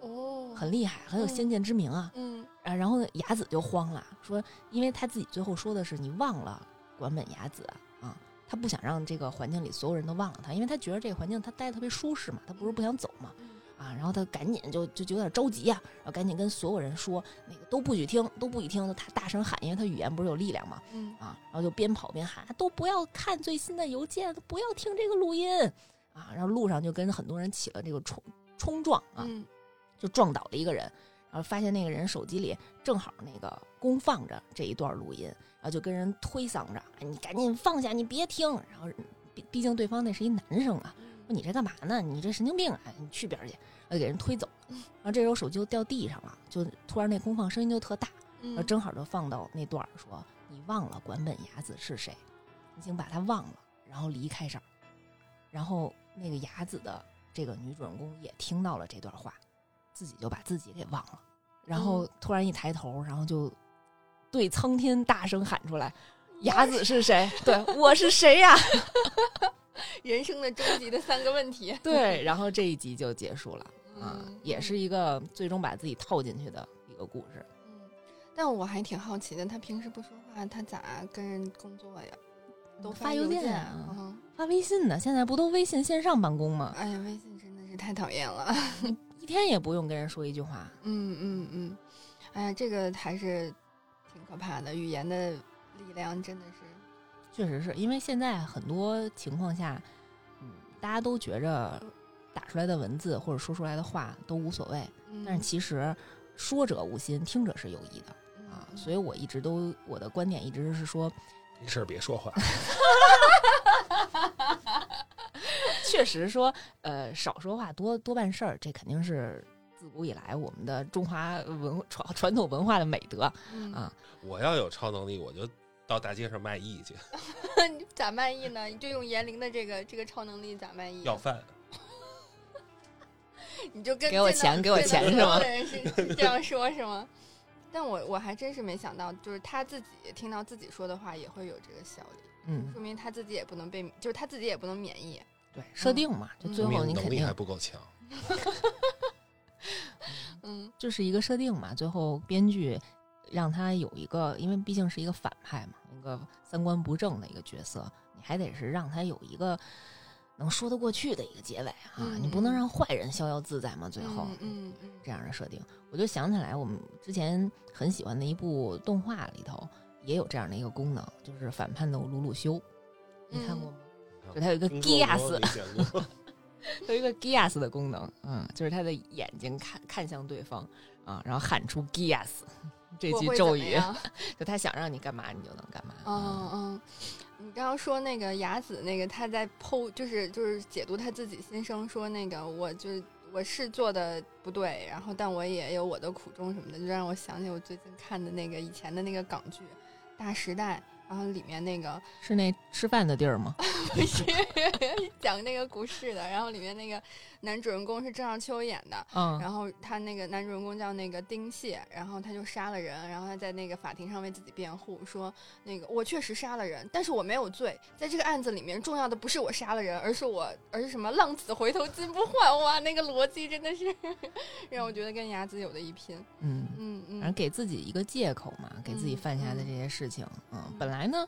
哦，很厉害，很有先见之明啊。”嗯。啊，然后呢雅子就慌了，说，因为他自己最后说的是你忘了管本雅子啊，他不想让这个环境里所有人都忘了他，因为他觉得这个环境他待的特别舒适嘛，他不是不想走嘛，嗯啊，然后他赶紧就就就有点着急呀、然后赶紧跟所有人说，那个都不许听，都不许听，他大声喊，因为他语言不是有力量嘛，嗯。啊，然后就边跑边喊，都不要看最新的邮件，不要听这个录音。啊，然后路上就跟很多人起了这个冲冲撞啊，嗯就撞倒了一个人，然后发现那个人手机里正好那个公放着这一段录音，然后就跟人推搡着，哎你赶紧放下，你别听。然后毕毕竟对方那是一男生啊，说你这干嘛呢？你这神经病啊！你去边儿去，然后给人推走。然后这时候手机就掉地上了，就突然那公放声音就特大，然后嗯正好就放到那段儿说你忘了管本雅子是谁，已经把他忘了，然后离开这儿。然后那个雅子的这个女主人公也听到了这段话，自己就把自己给忘了，然后突然一抬头，然后就对苍天大声喊出来：“雅子是谁？对我是谁呀、人生的终极的三个问题。对，然后这一集就结束了啊，嗯也是一个最终把自己套进去的一个故事。嗯，但我还挺好奇的，他平时不说话，他咋跟人工作呀？都发邮件啊啊，？嗯发微信呢？现在不都微信线上办公吗？哎呀，微信真的是太讨厌了。一天也不用跟人说一句话。嗯嗯嗯，哎呀，这个还是挺可怕的，语言的力量真的是。确实是因为现在很多情况下，嗯，大家都觉着打出来的文字或者说出来的话都无所谓，嗯但是其实说者无心，听者是有意的啊。嗯所以我一直都我的观点一直是说，没事儿别说话。确实说，呃，少说话多多办事儿，这肯定是自古以来我们的中华文传传统文化的美德。嗯啊我要有超能力，我就到大街上卖艺去，你咋卖艺呢？你就用严玲的这个这个超能力咋卖艺？要饭。你就跟给我钱给我钱是吗所有的人是是这样说，是吗？但我我还真是没想到，就是他自己听到自己说的话也会有这个效力，嗯，说明他自己也不能被，就是他自己也不能免疫。对，设定嘛，就嗯最后你肯定还不够强。嗯就是一个设定嘛，最后编剧让他有一个，因为毕竟是一个反派嘛，一个三观不正的一个角色，你还得是让他有一个能说得过去的一个结尾啊，嗯你不能让坏人逍遥自在嘛，最后。嗯嗯嗯这样的设定，我就想起来我们之前很喜欢的一部动画里头也有这样的一个功能，就是反叛的鲁鲁修，你看过吗？就他有一个 Gias。有一个 Gias 的功能，嗯，就是他的眼睛看看向对方啊，然后喊出 Gias 这句咒语，就他想让你干嘛你就能干嘛。嗯嗯，你刚刚说那个雅子那个他在剖，就是就是解读他自己心声，说那个我就是我是做的不对，然后但我也有我的苦衷什么的，就让我想起我最近看的那个以前的那个港剧《大时代》，然后里面那个是那吃饭的地儿吗？不是 讲那个股市的，然后里面那个男主人公是郑少秋演的，嗯，然后他那个男主人公叫那个丁蟹，然后他就杀了人，然后他在那个法庭上为自己辩护，说那个我确实杀了人，但是我没有罪，在这个案子里面，重要的不是我杀了人，而是我，而是什么浪子回头金不换，哇，那个逻辑真的是 让我觉得跟雅子有的一拼，嗯，嗯。嗯。反正嗯给自己一个借口嘛，给自己嗯犯下的这些事情，嗯，本来呢，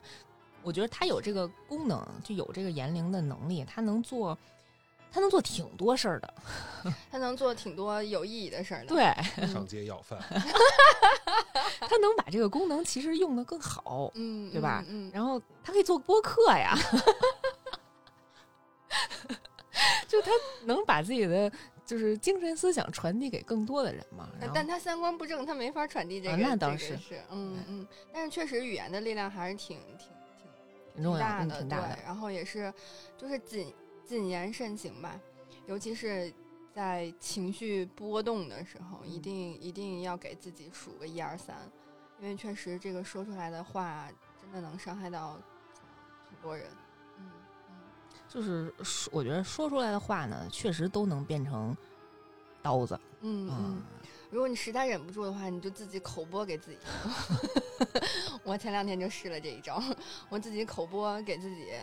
我觉得他有这个功能，就有这个言灵的能力，他能做，他能做挺多事儿的，他能做挺多有意义的事儿的，对嗯上街要饭，他能把这个功能其实用的更好，嗯，对吧嗯，嗯然后他可以做播客呀，就他能把自己的就是精神思想传递给更多的人嘛。然后但他三观不正，他没法传递这啊个。那倒是是，嗯嗯。但是确实语言的力量还是挺挺挺挺重要的，对挺大的。。然后也是，就是谨谨言慎行吧，尤其是在情绪波动的时候，一嗯定一定要给自己数个一二三，因为确实这个说出来的话真的能伤害到很多人。嗯嗯就是说，我觉得说出来的话呢，确实都能变成刀子。嗯嗯嗯，，如果你实在忍不住的话，你就自己口播给自己。我前两天就试了这一招，我自己口播给自己，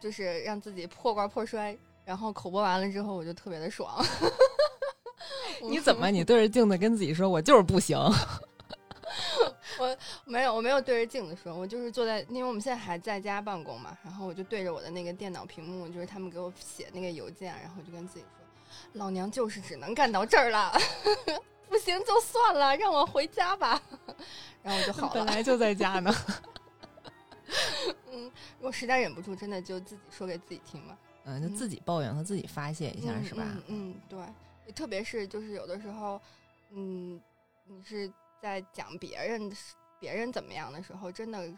就是让自己破罐破摔，然后口播完了之后，我就特别的爽。你怎么？你对着镜子跟自己说，我就是不行。我没有，我没有对着镜子说，我就是坐在，因为我们现在还在家办公嘛，然后我就对着我的那个电脑屏幕，就是他们给我写那个邮件，然后我就跟自己说，老娘就是只能干到这儿了，不行就算了，让我回家吧。然后我就好了。本来就在家呢。嗯，如果实在忍不住，真的就自己说给自己听嘛。嗯，就自己抱怨和自己发泄一下，嗯是吧？嗯嗯，对。特别是就是有的时候，嗯，你是在讲别人别人怎么样的时候，真的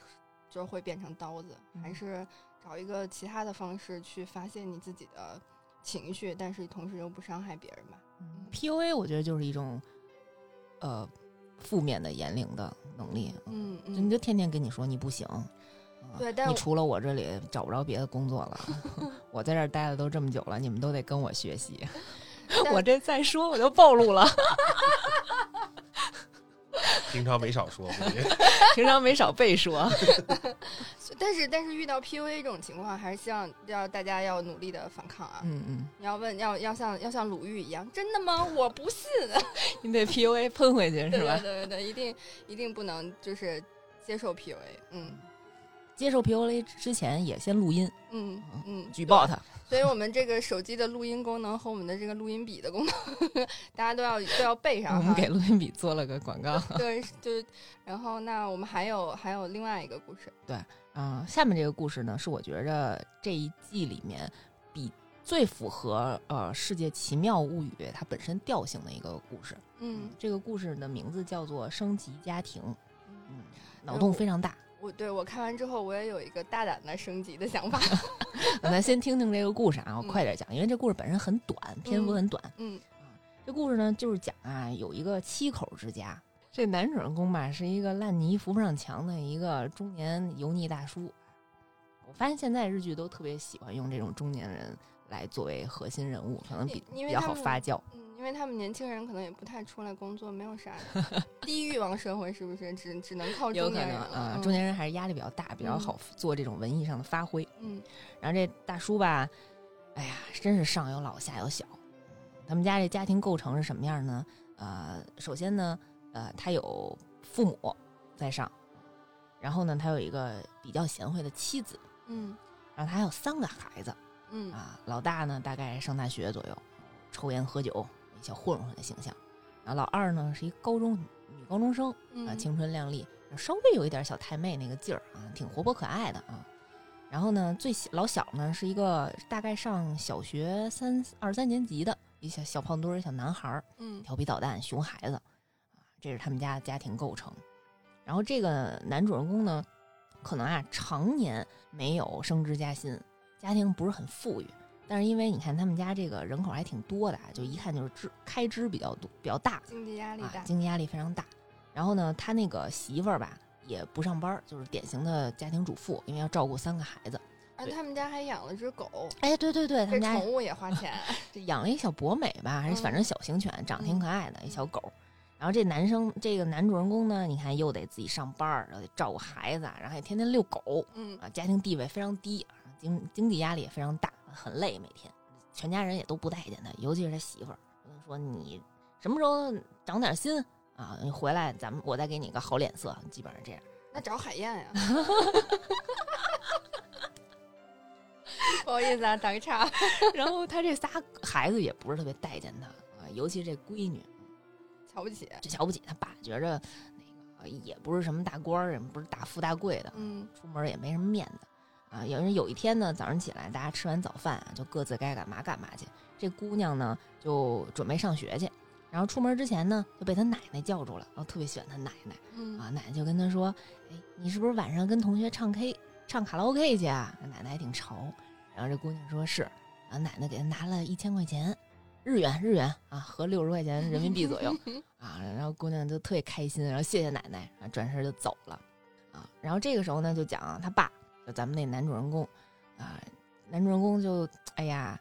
就会变成刀子，还嗯是找一个其他的方式去发泄你自己的情绪，但是同时又不伤害别人吧。嗯 PUA 我觉得就是一种呃负面的言灵的能力，嗯就你嗯，就天天跟你说你不行。对但我除了我这里找不着别的工作了，我在这儿待了都这么久了，你们都得跟我学习。我这再说我就暴露了，平常没少说，平常没少被说。但是但是遇到 PUA 这种情况，还是希望要大家要努力的反抗啊！嗯嗯，你要问要要像要像鲁豫一样，真的吗？我不信。你得 PUA 喷回去是吧对？对对，一定一定不能就是接受 PUA。嗯接受 PUA 之前也先录音嗯嗯，举报他。所以我们这个手机的录音功能和我们的这个录音笔的功能，大家都要都要备上。我们给录音笔做了个广告。对，就然后那我们还有还有另外一个故事，对嗯，下面这个故事呢，是我觉着这一季里面比最符合呃《世界奇妙物语》它本身调性的一个故事。嗯，这个故事的名字叫做《升级家庭》，嗯嗯，脑洞非常大。我对我看完之后，我也有一个大胆的升级的想法。咱先听听这个故事啊，我嗯快点讲，因为这故事本身很短，篇幅很短。嗯这故事呢，就是讲啊，有一个七口之家，这男主人公吧是一个烂泥扶不上墙的一个中年油腻大叔。我发现现在日剧都特别喜欢用这种中年人来作为核心人物，可能比比较好发酵。嗯，因为他们年轻人可能也不太出来工作，没有啥低欲望社会，是不是？只只能靠有可中年人了。能啊，嗯中年人还是压力比较大，比较好做这种文艺上的发挥。嗯然后这大叔吧，哎呀，真是上有老下有小。他们家这家庭构成是什么样呢？呃，首先呢，呃，他有父母在上，然后呢，他有一个比较贤惠的妻子，嗯然后他还有三个孩子嗯啊。老大呢，大概上大学左右，抽烟喝酒，小混混的形象。然后老二呢，是一高中女高中生，啊，嗯青春靓丽，稍微有一点小太妹那个劲儿啊，挺活泼可爱的啊。然后呢，最小老小呢是一个大概上小学三二三年级的一小小胖墩儿小男孩儿，嗯调皮捣蛋，熊孩子啊，这是他们家家庭构成。然后这个男主人公呢，可能啊常年没有升职加薪，家庭不是很富裕。但是因为你看他们家这个人口还挺多的啊，就一看就是支开支比较多比较大，经济压力大啊，。经济压力非常大。然后呢，他那个媳妇儿吧也不上班儿，就是典型的家庭主妇，因为要照顾三个孩子。啊，他们家还养了只狗，哎，对对对，他们家宠物也花钱。这养了一小博美吧，还是反正小型犬，长得挺可爱的一小狗。然后这男生，这个男主人公呢，你看又得自己上班儿，然后得照顾孩子，然后还天天遛狗嗯啊，家庭地位非常低，啊经经济压力也非常大，很累，每天全家人也都不待见他，尤其是他媳妇儿，说你什么时候长点心啊，你回来咱们我再给你个好脸色，基本上这样。那找海燕呀。不好意思啊，打个岔。然后他这仨孩子也不是特别待见他啊，尤其这闺女，瞧不起。就瞧不起他爸，觉着那个也不是什么大官儿，也不是大富大贵的，嗯出门也没什么面子啊。有人有一天呢，早上起来，大家吃完早饭啊，就各自该干嘛干嘛去。这姑娘呢，就准备上学去，然后出门之前呢，就被她奶奶叫住了。然后特别喜欢她奶奶嗯啊，奶奶就跟她说：“哎，你是不是晚上跟同学唱 K 唱卡拉 OK 去啊？”奶奶还挺潮。然后这姑娘说是，然后奶奶给她拿了一千块钱。日元，日元啊，合六十块钱人民币左右 啊。然后姑娘就特别开心，然后谢谢奶奶，然后转身就走了啊。然后这个时候呢，就讲啊他爸，就咱们那男主人公啊，男主人公就哎呀，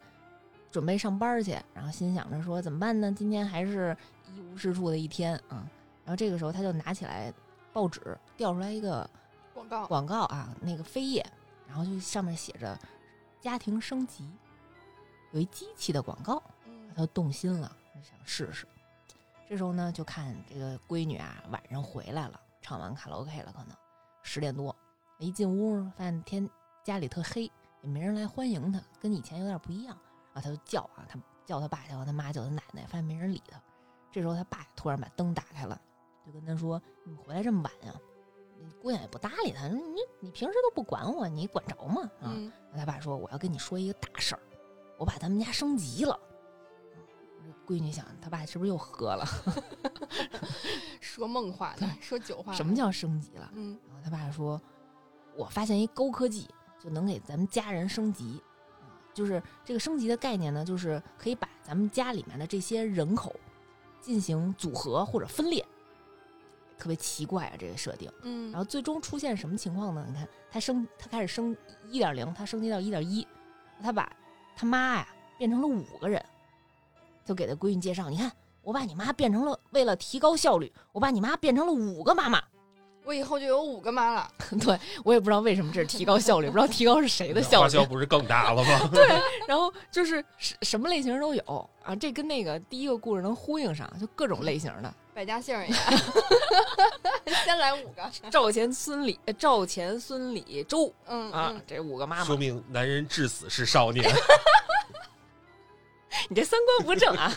准备上班去，然后心想着说怎么办呢？今天还是一无是处的一天啊。然后这个时候他就拿起来报纸，调出来一个广告。广告啊，那个扉页，然后就上面写着家庭升级，有一机器的广告。嗯他动心了，想试试。这时候呢，就看这个闺女啊，晚上回来了，唱完卡拉 OK 了，可能十点多，一进屋发现天家里特黑，也没人来欢迎他，跟以前有点不一样然啊。他就叫啊，他叫他爸，叫他妈，叫他奶奶，发现没人理他。这时候他爸突然把灯打开了，就跟他说：“你回来这么晚呀、那姑娘也不搭理他，你你平时都不管我，你管着吗？啊？嗯他爸说：“我要跟你说一个大事儿，我把他们家升级了。”闺女想，他爸是不是又喝了？说梦话的，说酒话。什么叫升级了？嗯然后他爸说，我发现一高科技就能给咱们家人升级。嗯就是这个升级的概念呢，就是可以把咱们家里面的这些人口进行组合或者分裂，特别奇怪啊，这个设定。嗯，然后最终出现什么情况呢？你看，他升，他开始升一点零，他升级到一点一，他把他妈呀变成了五个人，就给他闺女介绍，你看，我把你妈变成了，为了提高效率，我把你妈变成了五个妈妈。我以后就有五个妈了。对我也不知道为什么这是提高效率，不知道提高是谁的效率花销。不是更大了吗？对然后就是什什么类型都有啊，这跟那个第一个故事能呼应上，就各种类型的。百家姓儿也，先来五个。赵钱孙李，呃赵钱孙李周嗯啊嗯，这五个妈妈说，明男人至死是少年。你这三观不正啊！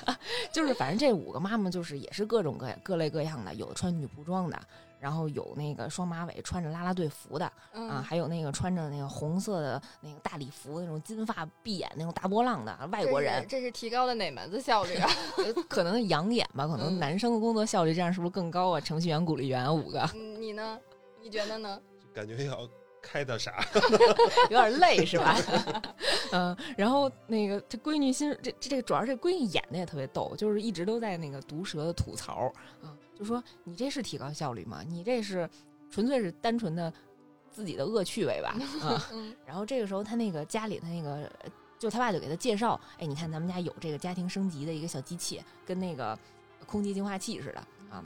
就是反正这五个妈妈就是也是各种各各类各样的，有的穿女仆装的，然后有那个双马尾穿着啦啦队服的啊，嗯，还有那个穿着那个红色的那个大礼服那种金发碧眼那种大波浪的外国人，这是这是提高了哪门子效率啊？呃可能养眼吧，可能嗯男生的工作效率这样是不是更高啊？程序员、鼓励员五个嗯你呢？你觉得呢？感觉要开的啥？有点累是吧？嗯，然后那个这闺女心这这这个主要是这闺女演的也特别逗，就是一直都在那个毒舌的吐槽啊，就说你这是提高效率吗？你这是纯粹是单纯的自己的恶趣味吧？啊，嗯 然后这个时候他那个家里他那个。就他爸就给他介绍，哎，你看咱们家有这个家庭升级的一个小机器，跟那个空气净化器似的啊。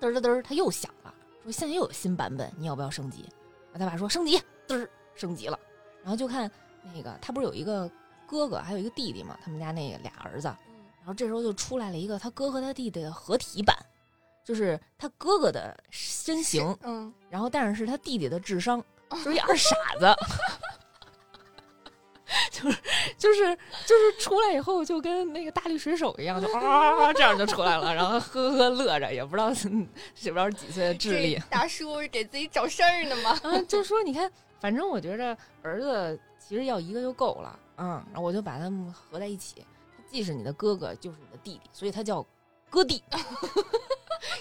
嘚儿嘚儿，他又响了，说现在又有新版本，你要不要升级？啊，他爸说升级，嘚儿升级了。然后就看那个他不是有一个哥哥，还有一个弟弟嘛，他们家那俩儿子。然后这时候就出来了一个他哥和他弟弟的合体版，就是他哥哥的身形，嗯，然后但是是他弟弟的智商，就是一二傻子。就是就是就是出来以后就跟那个大力水手一样，就啊这样就出来了，然后呵呵乐着，也不知道也不知道是几岁的智力这大叔是给自己找事儿呢吗？啊，就说你看，反正我觉着儿子其实要一个就够了，嗯，然后我就把他们合在一起，他既是你的哥哥，就是你的弟弟，所以他叫哥弟。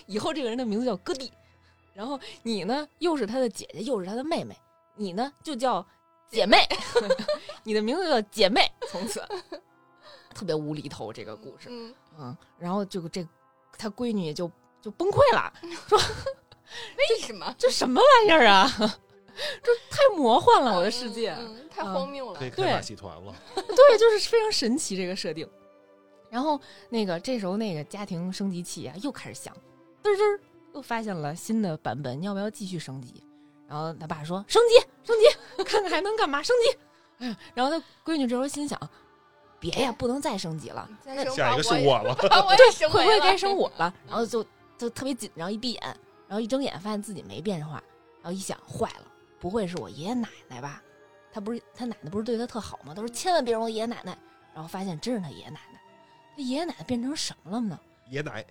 以后这个人的名字叫哥弟，然后你呢又是他的姐姐，又是他的妹妹，你呢就叫姐妹，你的名字叫姐妹，从此特别无厘头这个故事，嗯，嗯，然后就这他闺女就就崩溃了，说 为什么？这什么玩意儿啊？这太魔幻了，我的世界。嗯嗯太荒谬了可以。开对马戏团了。对，就是非常神奇这个设定。然后那个这时候那个家庭升级器啊又开始响，嘚儿嘚又发现了新的版本，你要不要继续升级？然后他爸说升级升级，看看还能干嘛？升级。哎，然后他闺女这时候心想，别呀，不能再升级了，再生下一个是我了，对，会不会该生我了？然后就就特别紧张，一闭眼，然后一睁眼发现自己没变化，然后一想，坏了，不会是我爷爷奶奶吧？他不是他奶奶不是对他特好吗？他说千万别让我爷爷奶奶。然后发现真是他爷爷奶奶，他爷爷奶奶变成什么了呢？爷奶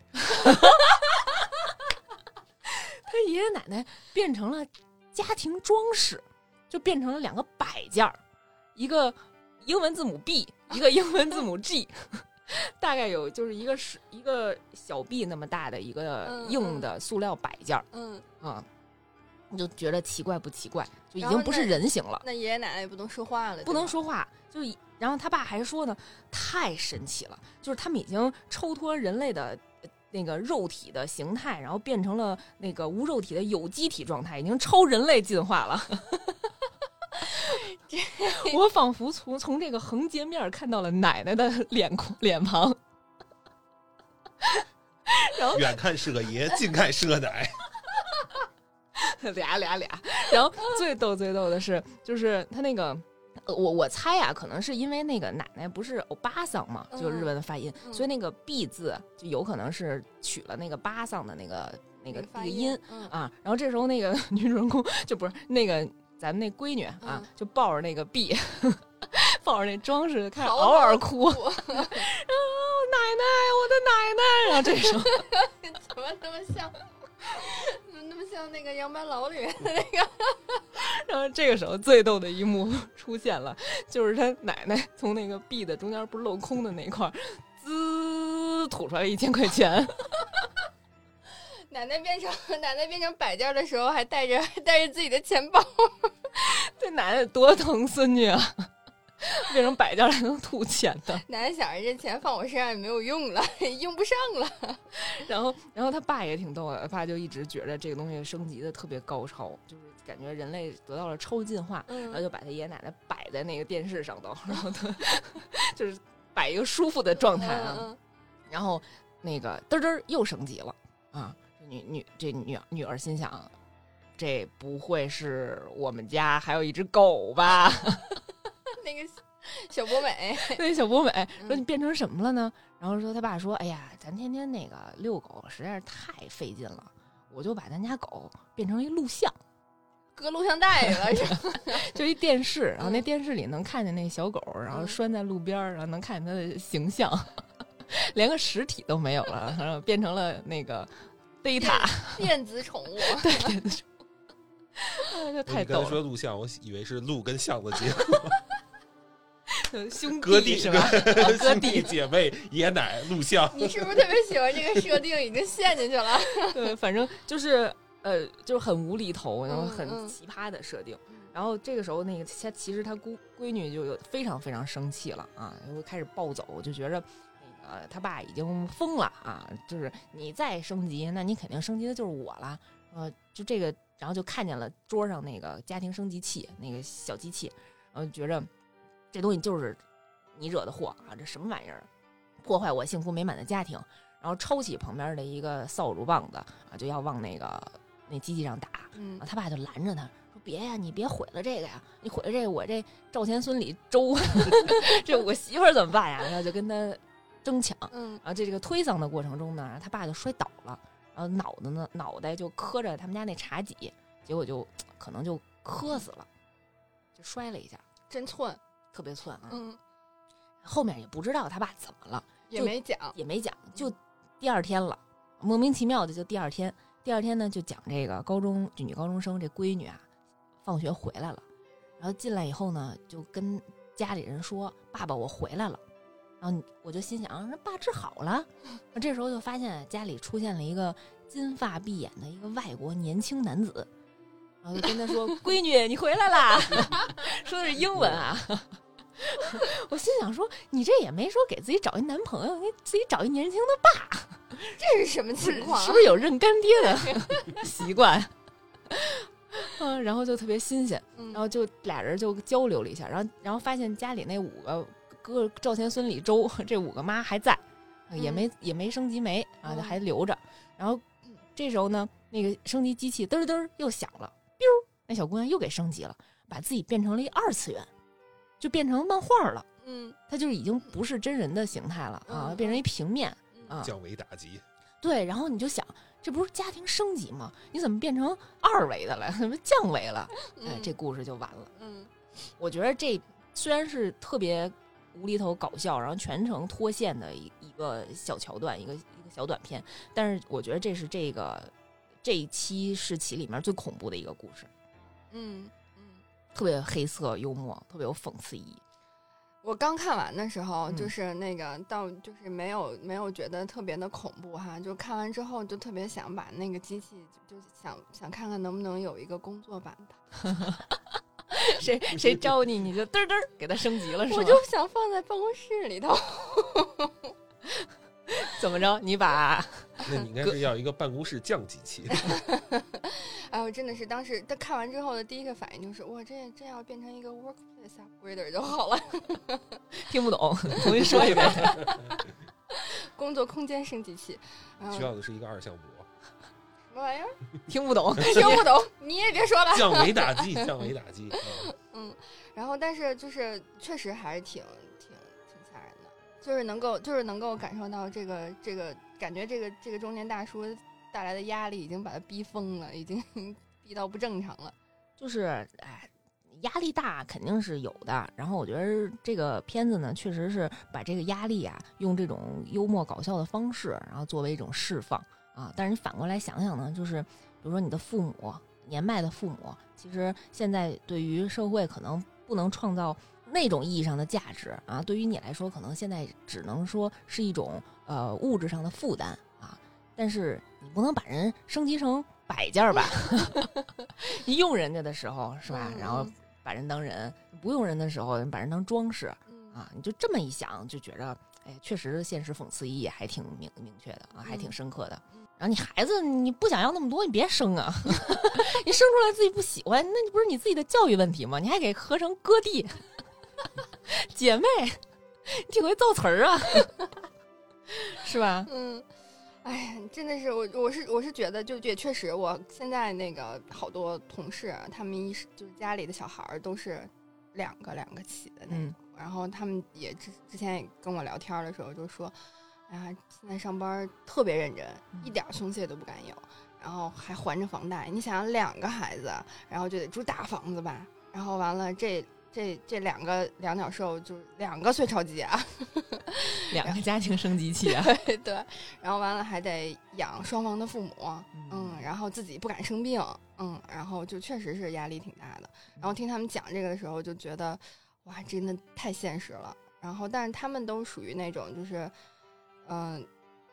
他爷爷奶奶变成了家庭装饰，就变成了两个摆件儿，一个英文字母 B，一个英文字母 G，大概有就是一个是一个小臂那么大的一个嗯硬的塑料摆件儿嗯，啊，你就觉得奇怪不奇怪？就已经不是人形了，那爷爷奶奶也不能说话了，不能。说话，就以然后他爸还说呢，太神奇了，就是他们已经抽脱人类的。呃那个肉体的形态，然后变成了那个无肉体的有机体状态，已经超人类进化了。我仿佛从从这个横截面看到了奶奶的脸脸庞，然后远看是个爷，近看是个奶。俩俩俩，然后最逗最逗的是，就是他那个。呃我我猜呀、可能是因为那个奶奶不是欧巴桑嘛，就是日文的发音，嗯所以那个 “b” 字就有可能是取了那个巴桑的那个那个发那个音，嗯啊。然后这时候那个 女主人公就不是那个咱们那闺女啊，嗯就抱着那个 “b”，抱着那装饰开始嗷嗷嚎哭，啊奶奶，我的奶奶！然后这时候怎么那么像？怎么那么像那个《杨白劳》里面的那个？然后这个时候最逗的一幕出现了，就是他奶奶从那个壁的中间不是镂空的那块儿，滋滋吐出来一千块钱。奶奶变成奶奶变成摆件的时候，还带着 带着自己的钱包。这奶奶多疼孙女啊！变成摆件还能吐钱的。奶奶想着这钱放我身上也没有用了，用不上了。然后，然后他爸也挺逗的，他爸就一直觉得这个东西升级的特别高超，就是感觉人类得到了超进化，然后就把他爷爷奶奶摆在那个电视上头，然后他就是摆一个舒服的状态啊。然后那个嘚嘚又升级了啊！女女这女女儿心想，这不会是我们家还有一只狗吧？那个小博美，那小博美说你变成什么了呢？然后说他爸说，哎呀，咱天天那个遛狗实在是太费劲了，我就把咱家狗变成一录像，搁录像带里了？就一电视，然后那电视里能看见那小狗，然后拴在路边，然后能看见它的形象，连个实体都没有了，然后变成了那个。data 电子宠物，对电子宠物，这太逗了。说录像，我以为是录跟像的结合。兄 弟是吧？哥 弟姐妹爷奶录像。你是不是特别喜欢这个设定？已经陷进去了。对，反正就是呃，就是很无厘头，然后很奇葩的设定。然后这个时候，那个他其实他姑闺女就有非常非常生气了啊，然后开始暴走，就觉着。呃，他爸已经疯了啊！就是你再升级，那你肯定升级的就是我了。呃，就这个，然后就看见了桌上那个家庭升级器，那个小机器，然后觉着这东西就是你惹的祸啊！这什么玩意儿，破坏我幸福美满的家庭！然后抄起旁边的一个扫帚棒子啊，就要往那个那机器上打。嗯，他爸就拦着他说：“别呀，你别毁了这个呀！你毁了这个，我这赵钱孙李周，这我媳妇儿怎么办呀？”然后就跟他。争抢，嗯，然后这这个推搡的过程中呢，他爸就摔倒了，然后脑子呢，脑袋就磕着他们家那茶几，结果就 可能就磕死了，就摔了一下，真寸，特别寸啊，嗯，后面也不知道他爸怎么了，也没讲，也没讲，就第二天了，莫名其妙的就第二天，第二天呢就讲这个高中女高中生这闺女啊，放学回来了，然后进来以后呢，就跟家里人说，爸爸我回来了。然后我就心想，那爸治好了。这时候就发现家里出现了一个金发碧眼的一个外国年轻男子，然后就跟他说：“ 闺女，你回来啦！” 说的是英文啊。我心想说，你这也没说给自己找一男朋友，你自己找一年轻的爸，这是什么情况？是不是有认干爹的习惯？嗯，然后就特别新鲜，然后就俩人就交流了一下，然后然后发现家里那五个。哥赵钱孙李周这五个妈还在，也没也没升级没啊，就还留着。然后这时候呢，那个升级机器嘚嘚又响了那小姑娘又给升级了，把自己变成了一二次元，就变成漫画了。嗯，她就是已经不是真人的形态了啊，变成一平面啊。降维打击。对，然后你就想，这不是家庭升级吗？你怎么变成二维的了？怎么降维了？哎，这故事就完了。嗯，我觉得这虽然是特别。无厘头搞笑，然后全程脱线的一一个小桥段，一个一个小短片。但是我觉得这是这个这一期是其里面最恐怖的一个故事。嗯嗯，特别黑色幽默，特别有讽刺意义。我刚看完的时候，就是那个到就是没有没有觉得特别的恐怖哈，就看完之后就特别想把那个机器就想想看看能不能有一个工作版的。谁 谁招你，你就嘚嘚给他升级了，是吗？我就想放在办公室里头。怎么着？你把？那你应该是要一个办公室降级器。哎我，真的是，当时他看完之后的第一个反应就是，哇，这这要变成一个 workplace upgrader 就好了。听不懂，重新说一遍。工作空间升级器。需要的是一个二向箔。什么玩意儿？听不懂，听不懂，你也别说了。降维打击，降维打击。嗯，然后但是就是确实还是挺就是能够就是能够感受到这个这个感觉，这个这个中年大叔带来的压力已经把他逼疯了，已经 逼到不正常了。就是哎，压力大肯定是有的。然后我觉得这个片子呢，确实是把这个压力啊，用这种幽默搞笑的方式，然后作为一种释放。啊！但是你反过来想想呢，就是比如说你的父母年迈的父母，其实现在对于社会可能不能创造，那种意义上的价值啊，对于你来说，可能现在只能说是一种呃物质上的负担啊。但是你不能把人升级成摆件儿吧？你用人家的时候是吧？嗯然后把人当人；不用人的时候，把人当装饰嗯啊。你就这么一想，就觉着，哎，确实现实讽刺意义还挺明明确的啊，还挺嗯深刻的。然后你孩子你不想要那么多，你别生啊！你生出来自己不喜欢，那不是你自己的教育问题吗？你还给合成割地，姐妹，你挺会造词儿啊，是吧？嗯，哎呀，真的是我，我是我是觉得，就也确实，我现在那个好多同事啊，他们一是就是家里的小孩儿都是两个两个起的那种，嗯然后他们也之之前也跟我聊天的时候就说，哎呀，现在上班特别认真，一点儿松懈都不敢有，然后还还着房贷，你想想两个孩子，然后就得住大房子吧，然后完了这。这这两个两脚兽就是两个碎钞机啊，两个家庭升级器啊，对对，然后完了还得养双方的父母，嗯，然后自己不敢生病，嗯，然后就确实是压力挺大的。然后听他们讲这个的时候，就觉得哇，真的太现实了。然后，但是他们都属于那种就是，嗯、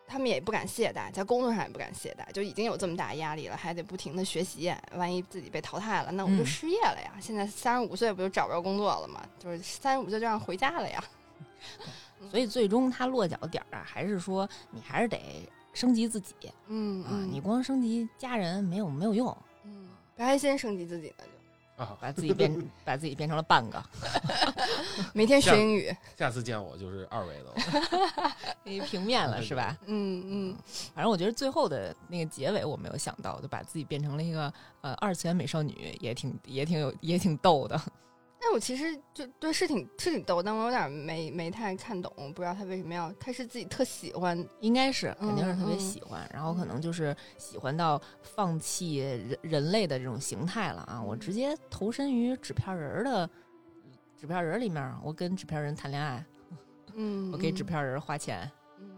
他们也不敢懈怠，在工作上也不敢懈怠，就已经有这么大压力了，还得不停的学习。万一自己被淘汰了，那我就嗯失业了呀。现在三十五岁不就找不着工作了吗？就是三十五岁就让回家了呀。所以最终他落脚点儿啊，还是说你还是得升级自己啊，嗯啊，你光升级家人没有没有用，嗯，白还先升级自己呢，就啊，把自己变 把自己变成了半个，每天学英语。下次见我就是二维的了。平面了是吧？嗯嗯，反正我觉得最后的那个结尾我没有想到，就把自己变成了一个呃二次元美少女，也挺也挺有也挺逗的。但我其实就对是挺是挺逗，但我有点没没太看懂，不知道他为什么要，他是自己特喜欢，应该是肯定是特别嗯喜欢，然后可能就是喜欢到放弃人人类的这种形态了啊！我直接投身于纸片人儿的纸片人儿里面，我跟纸片人谈恋爱，嗯，我给嗯纸片人花钱。嗯，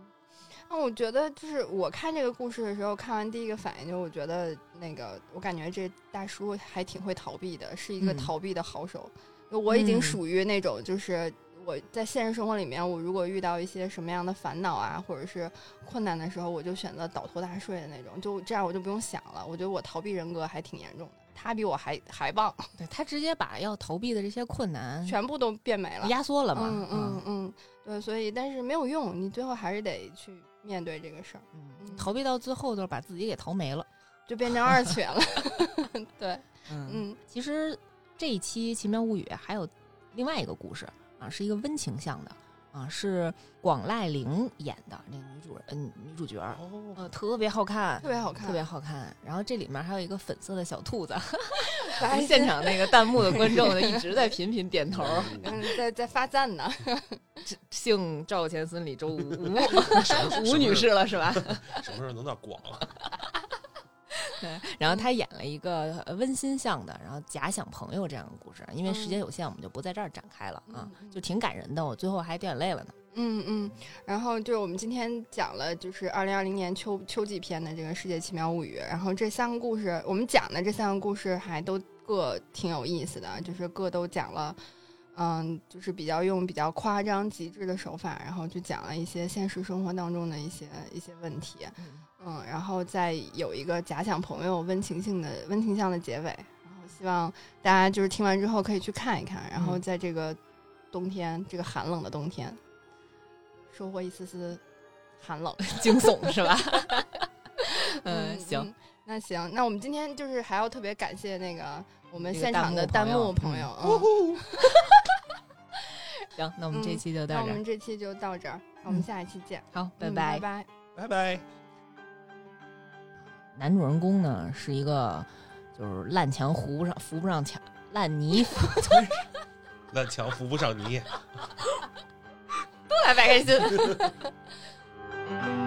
那我觉得就是我看这个故事的时候，看完第一个反应就我觉得那个，我感觉这大叔还挺会逃避的，是一个嗯逃避的好手。就我已经嗯属于那种，就是我在现实生活里面，我如果遇到一些什么样的烦恼啊，或者是困难的时候，我就选择倒头大睡的那种，就这样我就不用想了。我觉得我逃避人格还挺严重的，他比我还还棒，对他直接把要逃避的这些困难全部都变没了。压缩了嘛。嗯嗯嗯，对，所以但是没有用，你最后还是得去面对这个事儿。嗯，逃避到最后就是把自己给逃没了。就变成二次元了。对，嗯嗯其实这一期《奇妙物语》还有另外一个故事啊，是一个温情向的啊，是广濑铃演的那个女主人、嗯女主角呃，特别好看特。别好看，特别好看，然后这里面还有一个粉色的小兔子，白现场那个弹幕的观众就 一直在频频点头。嗯，在在发赞呢。姓赵钱孙李周吴吴吴女士了是吧？什么时候能到广了？对，然后他演了一个呃温馨向的，然后假想朋友这样的故事。因为时间有限，我们就不在这儿展开了啊就挺感人的。我最后还掉眼泪了呢。嗯嗯，然后就是我们今天讲了就是二零二零年秋秋季篇的这个《世界奇妙物语》，然后这三个故事，我们讲的这三个故事还都各挺有意思的，就是各都讲了。嗯，就是比较用比较夸张极致的手法，然后就讲了一些现实生活当中的一些一些问题。嗯，然后再有一个假想朋友温情性的温情向的结尾，然后希望大家就是听完之后可以去看一看，然后嗯在这个冬天，这个寒冷的冬天，收获一丝丝寒冷。惊悚是吧？嗯，行，，那行，那我们今天就是还要特别感谢那个我们现场的弹弹幕幕朋朋友 行，那我们这嗯期就到这儿那我们，这期就到这儿，我们嗯下一期见，好，拜嗯拜拜。拜。拜拜。男主人公呢是一个就是烂墙扶不上扶不上墙，烂泥扶 烂墙扶不上泥。都来白开心。